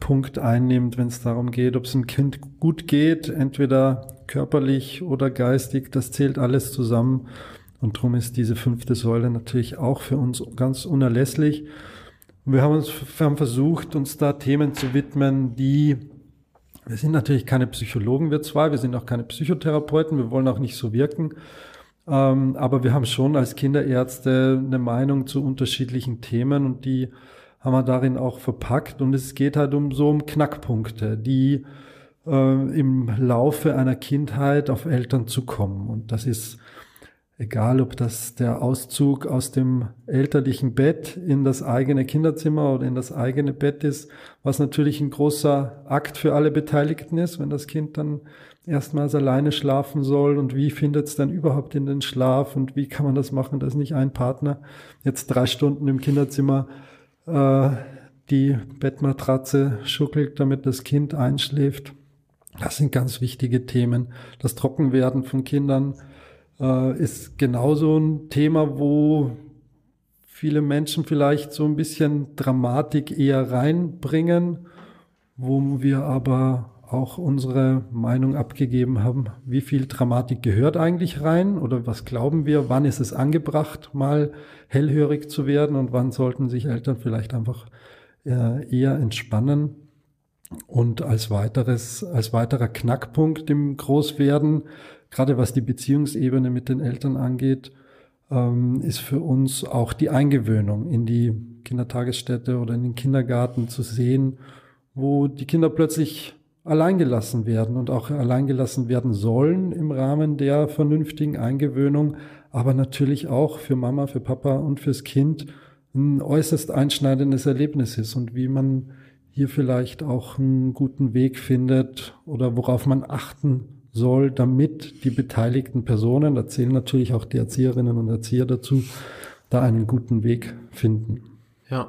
B: Punkt einnimmt, wenn es darum geht, ob es dem Kind gut geht, entweder körperlich oder geistig, das zählt alles zusammen. Und darum ist diese fünfte Säule natürlich auch für uns ganz unerlässlich. Wir haben uns wir haben versucht, uns da Themen zu widmen, die wir sind natürlich keine Psychologen, wir zwei, wir sind auch keine Psychotherapeuten, wir wollen auch nicht so wirken. Ähm, aber wir haben schon als Kinderärzte eine Meinung zu unterschiedlichen Themen und die haben wir darin auch verpackt. Und es geht halt um so um Knackpunkte, die äh, im Laufe einer Kindheit auf Eltern zukommen. Und das ist Egal, ob das der Auszug aus dem elterlichen Bett in das eigene Kinderzimmer oder in das eigene Bett ist, was natürlich ein großer Akt für alle Beteiligten ist, wenn das Kind dann erstmals alleine schlafen soll und wie findet es dann überhaupt in den Schlaf und wie kann man das machen, dass nicht ein Partner jetzt drei Stunden im Kinderzimmer äh, die Bettmatratze schuckelt, damit das Kind einschläft. Das sind ganz wichtige Themen. Das Trockenwerden von Kindern, äh, ist genauso ein Thema, wo viele Menschen vielleicht so ein bisschen Dramatik eher reinbringen, wo wir aber auch unsere Meinung abgegeben haben, wie viel Dramatik gehört eigentlich rein oder was glauben wir, wann ist es angebracht, mal hellhörig zu werden und wann sollten sich Eltern vielleicht einfach äh, eher entspannen. Und als weiteres, als weiterer Knackpunkt im Großwerden, gerade was die Beziehungsebene mit den Eltern angeht, ähm, ist für uns auch die Eingewöhnung in die Kindertagesstätte oder in den Kindergarten zu sehen, wo die Kinder plötzlich alleingelassen werden und auch alleingelassen werden sollen im Rahmen der vernünftigen Eingewöhnung, aber natürlich auch für Mama, für Papa und fürs Kind ein äußerst einschneidendes Erlebnis ist und wie man hier vielleicht auch einen guten Weg findet oder worauf man achten soll, damit die beteiligten Personen, da zählen natürlich auch die Erzieherinnen und Erzieher dazu, da einen guten Weg finden.
A: Ja.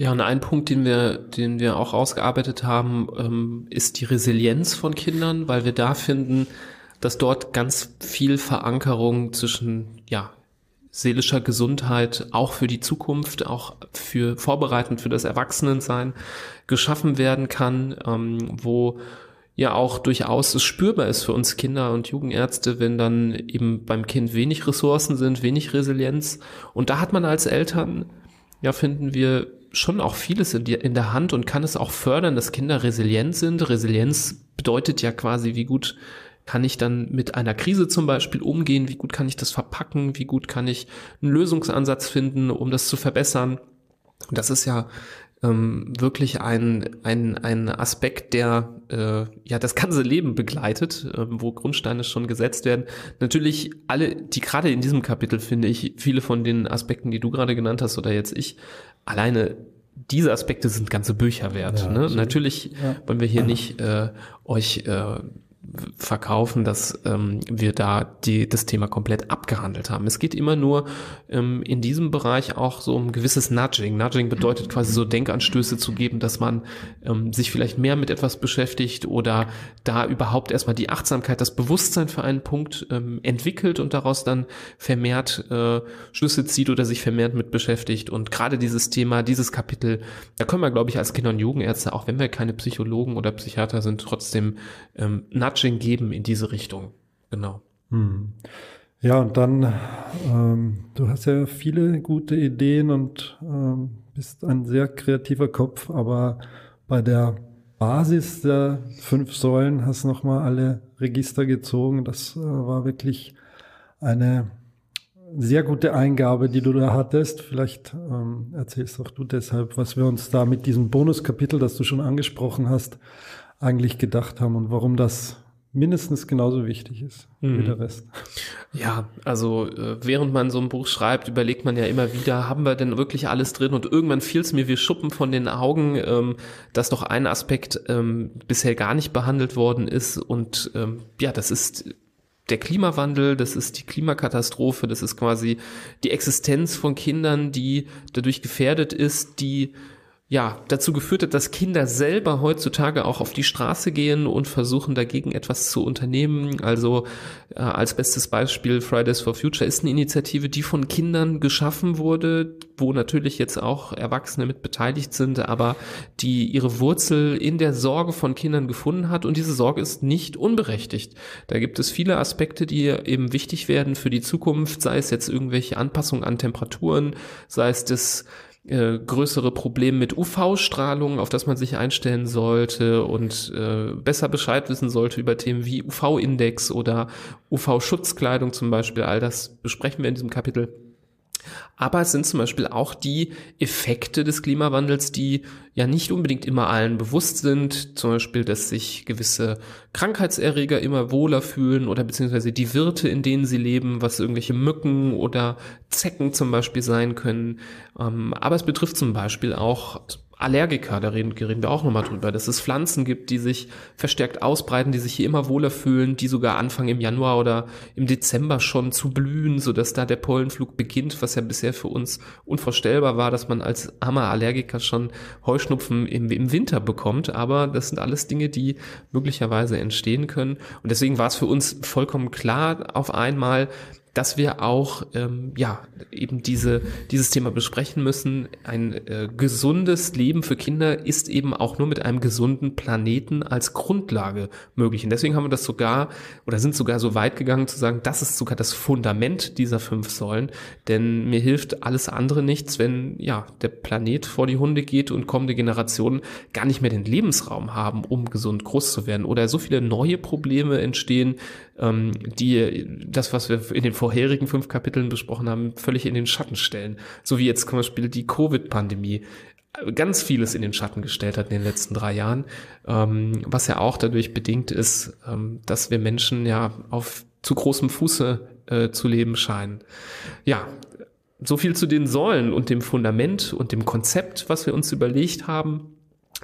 A: Ja, und ein Punkt, den wir, den wir auch ausgearbeitet haben, ähm, ist die Resilienz von Kindern, weil wir da finden, dass dort ganz viel Verankerung zwischen, ja, seelischer Gesundheit auch für die Zukunft, auch für vorbereitend für das Erwachsenensein geschaffen werden kann, ähm, wo ja auch durchaus es spürbar ist für uns Kinder und Jugendärzte, wenn dann eben beim Kind wenig Ressourcen sind, wenig Resilienz. Und da hat man als Eltern, ja, finden wir schon auch vieles in, die, in der Hand und kann es auch fördern, dass Kinder resilient sind. Resilienz bedeutet ja quasi, wie gut kann ich dann mit einer Krise zum Beispiel umgehen? Wie gut kann ich das verpacken? Wie gut kann ich einen Lösungsansatz finden, um das zu verbessern? Das ist ja ähm, wirklich ein, ein, ein Aspekt, der äh, ja das ganze Leben begleitet, äh, wo Grundsteine schon gesetzt werden. Natürlich alle, die gerade in diesem Kapitel finde ich, viele von den Aspekten, die du gerade genannt hast oder jetzt ich, alleine diese Aspekte sind ganze Bücher wert. Ja, ne? Natürlich wollen wir hier nicht äh, euch äh, verkaufen, dass ähm, wir da die, das Thema komplett abgehandelt haben. Es geht immer nur ähm, in diesem Bereich auch so um gewisses Nudging. Nudging bedeutet quasi so Denkanstöße zu geben, dass man ähm, sich vielleicht mehr mit etwas beschäftigt oder da überhaupt erstmal die Achtsamkeit, das Bewusstsein für einen Punkt ähm, entwickelt und daraus dann vermehrt äh, Schlüsse zieht oder sich vermehrt mit beschäftigt. Und gerade dieses Thema, dieses Kapitel, da können wir, glaube ich, als Kinder- und Jugendärzte, auch wenn wir keine Psychologen oder Psychiater sind, trotzdem ähm, Nudging geben in diese Richtung. Genau. Hm.
B: Ja, und dann, ähm, du hast ja viele gute Ideen und ähm, bist ein sehr kreativer Kopf, aber bei der Basis der fünf Säulen hast du nochmal alle Register gezogen. Das äh, war wirklich eine sehr gute Eingabe, die du da hattest. Vielleicht ähm, erzählst auch du deshalb, was wir uns da mit diesem Bonuskapitel, das du schon angesprochen hast, eigentlich gedacht haben und warum das mindestens genauso wichtig ist mhm. wie der Rest.
A: Ja, also äh, während man so ein Buch schreibt, überlegt man ja immer wieder, haben wir denn wirklich alles drin? Und irgendwann fiel es mir wie Schuppen von den Augen, ähm, dass noch ein Aspekt ähm, bisher gar nicht behandelt worden ist. Und ähm, ja, das ist der Klimawandel, das ist die Klimakatastrophe, das ist quasi die Existenz von Kindern, die dadurch gefährdet ist, die ja, dazu geführt hat, dass Kinder selber heutzutage auch auf die Straße gehen und versuchen dagegen etwas zu unternehmen. Also äh, als bestes Beispiel Fridays for Future ist eine Initiative, die von Kindern geschaffen wurde, wo natürlich jetzt auch Erwachsene mit beteiligt sind, aber die ihre Wurzel in der Sorge von Kindern gefunden hat und diese Sorge ist nicht unberechtigt. Da gibt es viele Aspekte, die eben wichtig werden für die Zukunft, sei es jetzt irgendwelche Anpassungen an Temperaturen, sei es das äh, größere Problem mit UV-Strahlung, auf das man sich einstellen sollte und äh, besser Bescheid wissen sollte über Themen wie UV-Index oder UV-Schutzkleidung zum Beispiel. All das besprechen wir in diesem Kapitel. Aber es sind zum Beispiel auch die Effekte des Klimawandels, die ja nicht unbedingt immer allen bewusst sind. Zum Beispiel, dass sich gewisse Krankheitserreger immer wohler fühlen oder beziehungsweise die Wirte, in denen sie leben, was irgendwelche Mücken oder Zecken zum Beispiel sein können. Ähm, aber es betrifft zum Beispiel auch Allergiker, da reden, reden wir auch nochmal drüber, dass es Pflanzen gibt, die sich verstärkt ausbreiten, die sich hier immer wohler fühlen, die sogar anfangen im Januar oder im Dezember schon zu blühen, sodass da der Pollenflug beginnt, was ja bisher für uns unvorstellbar war, dass man als armer Allergiker schon Heuschnupfen im, im Winter bekommt. Aber das sind alles Dinge, die möglicherweise entstehen können. Und deswegen war es für uns vollkommen klar auf einmal, dass wir auch ähm, ja eben diese dieses Thema besprechen müssen. Ein äh, gesundes Leben für Kinder ist eben auch nur mit einem gesunden Planeten als Grundlage möglich. Und deswegen haben wir das sogar oder sind sogar so weit gegangen zu sagen, das ist sogar das Fundament dieser fünf Säulen. Denn mir hilft alles andere nichts, wenn ja der Planet vor die Hunde geht und kommende Generationen gar nicht mehr den Lebensraum haben, um gesund groß zu werden oder so viele neue Probleme entstehen, ähm, die das, was wir in den vorherigen fünf Kapiteln besprochen haben, völlig in den Schatten stellen. So wie jetzt zum Beispiel die Covid-Pandemie ganz vieles in den Schatten gestellt hat in den letzten drei Jahren, ähm, was ja auch dadurch bedingt ist, ähm, dass wir Menschen ja auf zu großem Fuße äh, zu leben scheinen. Ja, so viel zu den Säulen und dem Fundament und dem Konzept, was wir uns überlegt haben.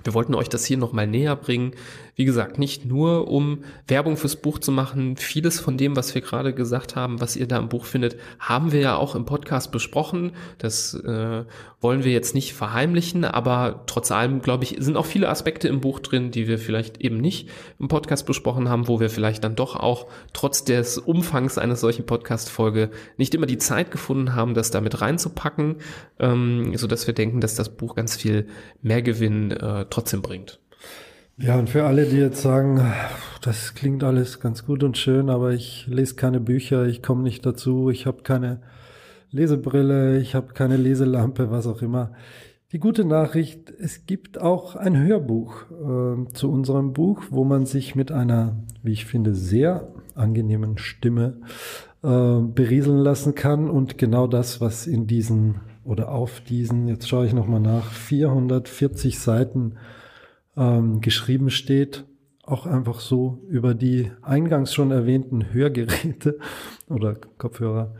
A: Wir wollten euch das hier nochmal näher bringen. Wie gesagt, nicht nur um Werbung fürs Buch zu machen. Vieles von dem, was wir gerade gesagt haben, was ihr da im Buch findet, haben wir ja auch im Podcast besprochen. Das äh, wollen wir jetzt nicht verheimlichen, aber trotz allem, glaube ich, sind auch viele Aspekte im Buch drin, die wir vielleicht eben nicht im Podcast besprochen haben, wo wir vielleicht dann doch auch trotz des Umfangs einer solchen Podcast-Folge nicht immer die Zeit gefunden haben, das damit reinzupacken, ähm, so dass wir denken, dass das Buch ganz viel Mehrgewinn äh, trotzdem bringt.
B: Ja, und für alle, die jetzt sagen, das klingt alles ganz gut und schön, aber ich lese keine Bücher, ich komme nicht dazu, ich habe keine Lesebrille, ich habe keine Leselampe, was auch immer. Die gute Nachricht, es gibt auch ein Hörbuch äh, zu unserem Buch, wo man sich mit einer, wie ich finde, sehr angenehmen Stimme äh, berieseln lassen kann und genau das, was in diesen oder auf diesen, jetzt schaue ich nochmal nach, 440 Seiten ähm, geschrieben steht, auch einfach so über die eingangs schon erwähnten Hörgeräte (laughs) oder Kopfhörer,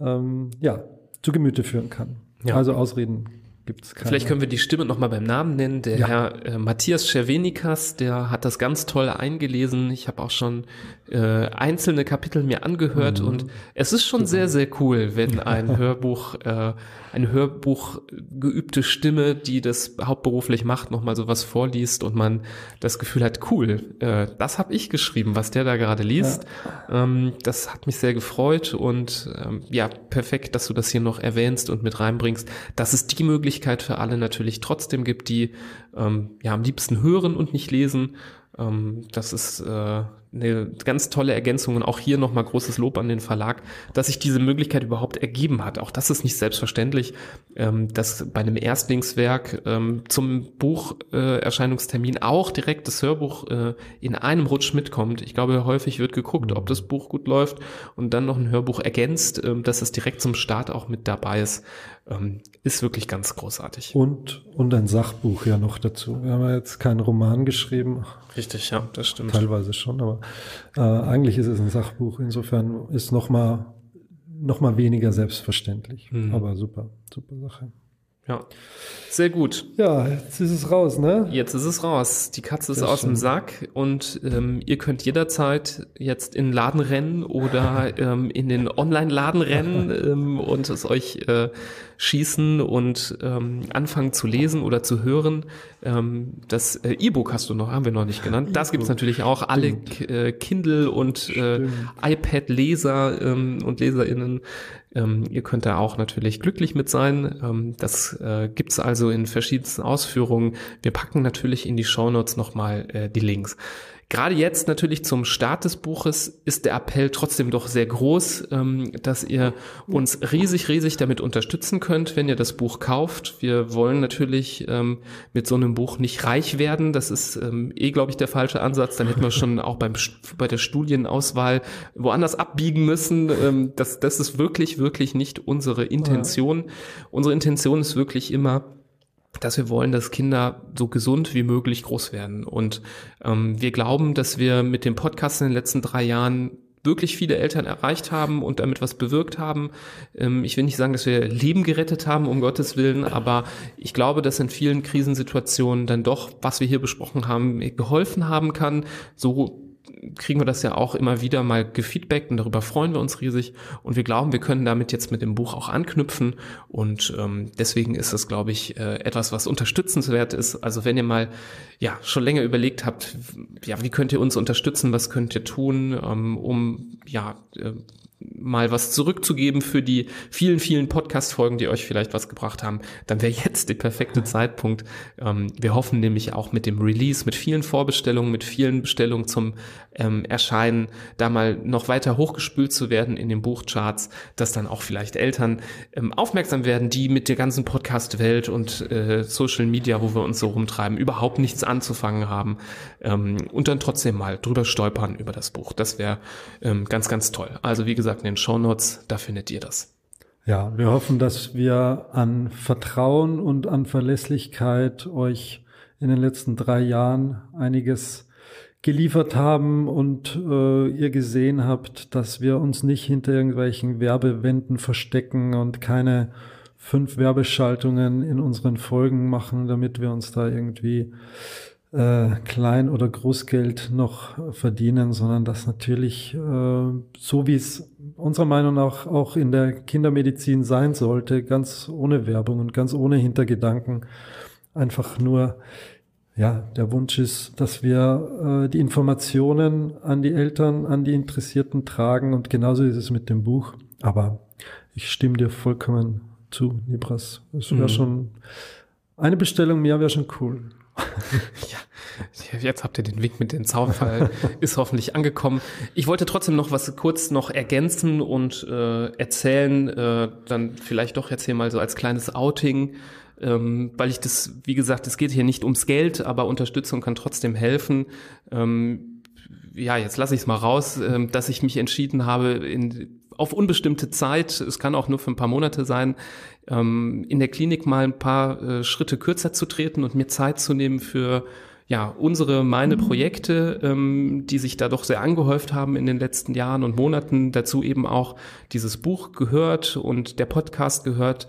B: ähm, ja, zu Gemüte führen kann. Ja. Also Ausreden gibt's keine.
A: Vielleicht können wir die Stimme nochmal beim Namen nennen. Der ja. Herr äh, Matthias Schervenikas, der hat das ganz toll eingelesen. Ich habe auch schon äh, einzelne Kapitel mir angehört mhm. und es ist schon sehr, sehr cool, wenn ein Hörbuch, äh, eine Hörbuch geübte Stimme, die das hauptberuflich macht, nochmal sowas vorliest und man das Gefühl hat, cool, äh, das habe ich geschrieben, was der da gerade liest. Ja. Ähm, das hat mich sehr gefreut und ähm, ja, perfekt, dass du das hier noch erwähnst und mit reinbringst. Das ist die Möglichkeit, Möglichkeit für alle natürlich trotzdem gibt, die ähm, ja am liebsten hören und nicht lesen. Ähm, das ist äh, eine ganz tolle Ergänzung und auch hier nochmal großes Lob an den Verlag, dass sich diese Möglichkeit überhaupt ergeben hat. Auch das ist nicht selbstverständlich, ähm, dass bei einem Erstlingswerk ähm, zum Bucherscheinungstermin äh, auch direkt das Hörbuch äh, in einem Rutsch mitkommt. Ich glaube, häufig wird geguckt, ob das Buch gut läuft und dann noch ein Hörbuch ergänzt, äh, dass es direkt zum Start auch mit dabei ist. Ähm, ist wirklich ganz großartig.
B: Und, und ein Sachbuch ja noch dazu. Wir haben ja jetzt keinen Roman geschrieben.
A: Richtig, ja, das stimmt.
B: Teilweise schon, aber äh, eigentlich ist es ein Sachbuch. Insofern ist noch mal noch mal weniger selbstverständlich. Mhm. Aber super, super Sache.
A: Ja, sehr gut.
B: Ja, jetzt ist es raus, ne?
A: Jetzt ist es raus. Die Katze ist Sehr aus schön. dem Sack und ähm, ihr könnt jederzeit jetzt in den Laden rennen oder (laughs) ähm, in den Online-Laden rennen ähm, und es euch äh, schießen und ähm, anfangen zu lesen oder zu hören. Ähm, das äh, E-Book hast du noch, haben wir noch nicht genannt. Das gibt's natürlich auch. Alle äh, Kindle und äh, iPad-Leser ähm, und LeserInnen ähm, ihr könnt da auch natürlich glücklich mit sein. Ähm, das äh, gibt's also in verschiedensten Ausführungen. Wir packen natürlich in die Shownotes nochmal äh, die Links. Gerade jetzt natürlich zum Start des Buches ist der Appell trotzdem doch sehr groß, ähm, dass ihr uns riesig, riesig damit unterstützen könnt, wenn ihr das Buch kauft. Wir wollen natürlich ähm, mit so einem Buch nicht reich werden. Das ist ähm, eh, glaube ich, der falsche Ansatz. Dann hätten wir schon (laughs) auch beim, bei der Studienauswahl woanders abbiegen müssen. das, das ist wirklich, wirklich nicht unsere Intention. Unsere Intention ist wirklich immer, dass wir wollen, dass Kinder so gesund wie möglich groß werden. Und ähm, wir glauben, dass wir mit dem Podcast in den letzten drei Jahren wirklich viele Eltern erreicht haben und damit was bewirkt haben. Ähm, ich will nicht sagen, dass wir Leben gerettet haben, um Gottes Willen, aber ich glaube, dass in vielen Krisensituationen dann doch, was wir hier besprochen haben, geholfen haben kann, so kriegen wir das ja auch immer wieder mal gefeedbackt und darüber freuen wir uns riesig. Und wir glauben, wir können damit jetzt mit dem Buch auch anknüpfen. Und ähm, deswegen ist es, glaube ich, äh, etwas, was unterstützenswert ist. Also wenn ihr mal ja schon länger überlegt habt, ja, wie könnt ihr uns unterstützen, was könnt ihr tun, ähm, um ja äh, mal was zurückzugeben für die vielen, vielen Podcast-Folgen, die euch vielleicht was gebracht haben, dann wäre jetzt der perfekte Zeitpunkt. Ähm, wir hoffen nämlich auch mit dem Release, mit vielen Vorbestellungen, mit vielen Bestellungen zum ähm, Erscheinen, da mal noch weiter hochgespült zu werden in den Buchcharts, dass dann auch vielleicht Eltern ähm, aufmerksam werden, die mit der ganzen Podcast-Welt und äh, Social Media, wo wir uns so rumtreiben, überhaupt nichts anzufangen haben ähm, und dann trotzdem mal drüber stolpern über das Buch. Das wäre ähm, ganz, ganz toll. Also wie gesagt, in den Show Notes, da findet ihr das.
B: Ja, wir hoffen, dass wir an Vertrauen und an Verlässlichkeit euch in den letzten drei Jahren einiges geliefert haben und äh, ihr gesehen habt, dass wir uns nicht hinter irgendwelchen Werbewänden verstecken und keine fünf Werbeschaltungen in unseren Folgen machen, damit wir uns da irgendwie äh, Klein- oder Großgeld noch verdienen, sondern dass natürlich äh, so wie es unserer Meinung nach auch in der Kindermedizin sein sollte, ganz ohne Werbung und ganz ohne Hintergedanken, einfach nur ja, der Wunsch ist, dass wir äh, die Informationen an die Eltern, an die Interessierten tragen und genauso ist es mit dem Buch. Aber ich stimme dir vollkommen zu, Nibras. Es wäre mhm. schon eine Bestellung mehr wäre schon cool. (laughs)
A: ja, jetzt habt ihr den Wink mit dem Zaunfall, (laughs) ist hoffentlich angekommen. Ich wollte trotzdem noch was kurz noch ergänzen und äh, erzählen, äh, dann vielleicht doch jetzt hier mal so als kleines Outing, ähm, weil ich das, wie gesagt, es geht hier nicht ums Geld, aber Unterstützung kann trotzdem helfen. Ähm, ja, jetzt lasse ich es mal raus, äh, dass ich mich entschieden habe, in, auf unbestimmte Zeit, es kann auch nur für ein paar Monate sein, ähm, in der Klinik mal ein paar äh, Schritte kürzer zu treten und mir Zeit zu nehmen für ja, unsere, meine Projekte, ähm, die sich da doch sehr angehäuft haben in den letzten Jahren und Monaten, dazu eben auch dieses Buch gehört und der Podcast gehört,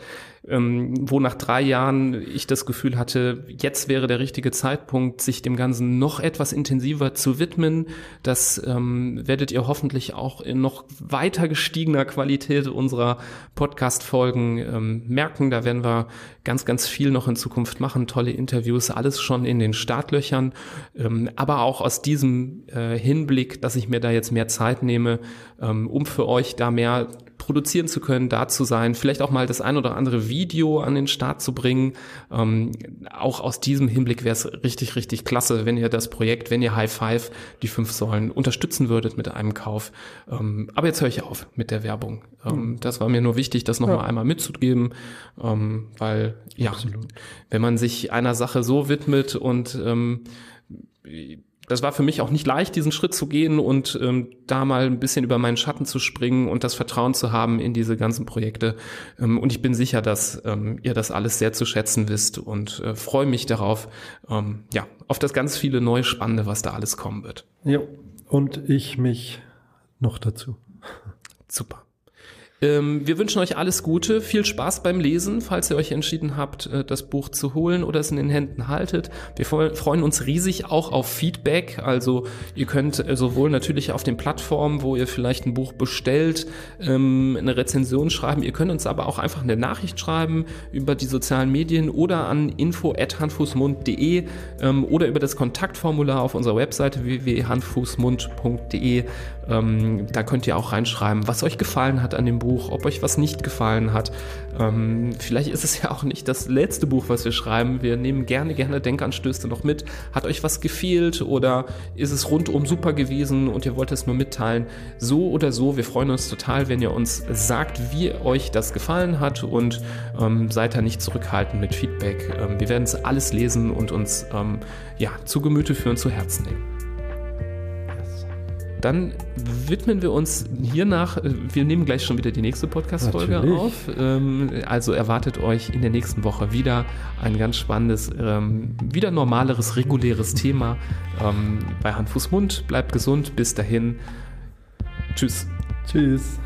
A: ähm, wo nach drei Jahren ich das Gefühl hatte, jetzt wäre der richtige Zeitpunkt, sich dem Ganzen noch etwas intensiver zu widmen. Das ähm, werdet ihr hoffentlich auch in noch weiter gestiegener Qualität unserer Podcast-Folgen ähm, merken. Da werden wir ganz, ganz viel noch in Zukunft machen, tolle Interviews, alles schon in den Startlöchern. Ähm, aber auch aus diesem äh, Hinblick, dass ich mir da jetzt mehr Zeit nehme, ähm, um für euch da mehr produzieren zu können, da zu sein, vielleicht auch mal das ein oder andere Video an den Start zu bringen. Ähm, auch aus diesem Hinblick wäre es richtig, richtig klasse, wenn ihr das Projekt, wenn ihr High Five, die fünf Säulen unterstützen würdet mit einem Kauf. Ähm, aber jetzt höre ich auf mit der Werbung. Ähm, hm. Das war mir nur wichtig, das nochmal ja. einmal mitzugeben, ähm, weil ja, Absolut. wenn man sich einer Sache so widmet und ähm, das war für mich auch nicht leicht, diesen Schritt zu gehen und ähm, da mal ein bisschen über meinen Schatten zu springen und das Vertrauen zu haben in diese ganzen Projekte. Ähm, und ich bin sicher, dass ähm, ihr das alles sehr zu schätzen wisst und äh, freue mich darauf, ähm, ja, auf das ganz viele neue Spannende, was da alles kommen wird.
B: Ja, und ich mich noch dazu.
A: Super. Ähm, wir wünschen euch alles Gute, viel Spaß beim Lesen, falls ihr euch entschieden habt, äh, das Buch zu holen oder es in den Händen haltet. Wir freuen uns riesig auch auf Feedback. Also ihr könnt äh, sowohl natürlich auf den Plattformen, wo ihr vielleicht ein Buch bestellt, ähm, eine Rezension schreiben. Ihr könnt uns aber auch einfach eine Nachricht schreiben über die sozialen Medien oder an info@handfußmund.de ähm, oder über das Kontaktformular auf unserer Webseite www.handfußmund.de. Da könnt ihr auch reinschreiben, was euch gefallen hat an dem Buch Buch, ob euch was nicht gefallen hat. Ähm, vielleicht ist es ja auch nicht das letzte Buch, was wir schreiben. Wir nehmen gerne, gerne Denkanstöße noch mit. Hat euch was gefehlt oder ist es rundum super gewesen und ihr wollt es nur mitteilen? So oder so, wir freuen uns total, wenn ihr uns sagt, wie euch das gefallen hat und ähm, seid da nicht zurückhaltend mit Feedback. Ähm, wir werden es alles lesen und uns ähm, ja, zu Gemüte führen, zu Herzen nehmen. Dann widmen wir uns hiernach, äh, wir nehmen gleich schon wieder die nächste Podcast-Folge auf. Ähm, also erwartet euch in der nächsten Woche wieder ein ganz spannendes, ähm, wieder normaleres, reguläres Thema ähm, bei Hand, Fuß, Mund. Bleibt gesund, bis dahin. Tschüss.
B: Tschüss.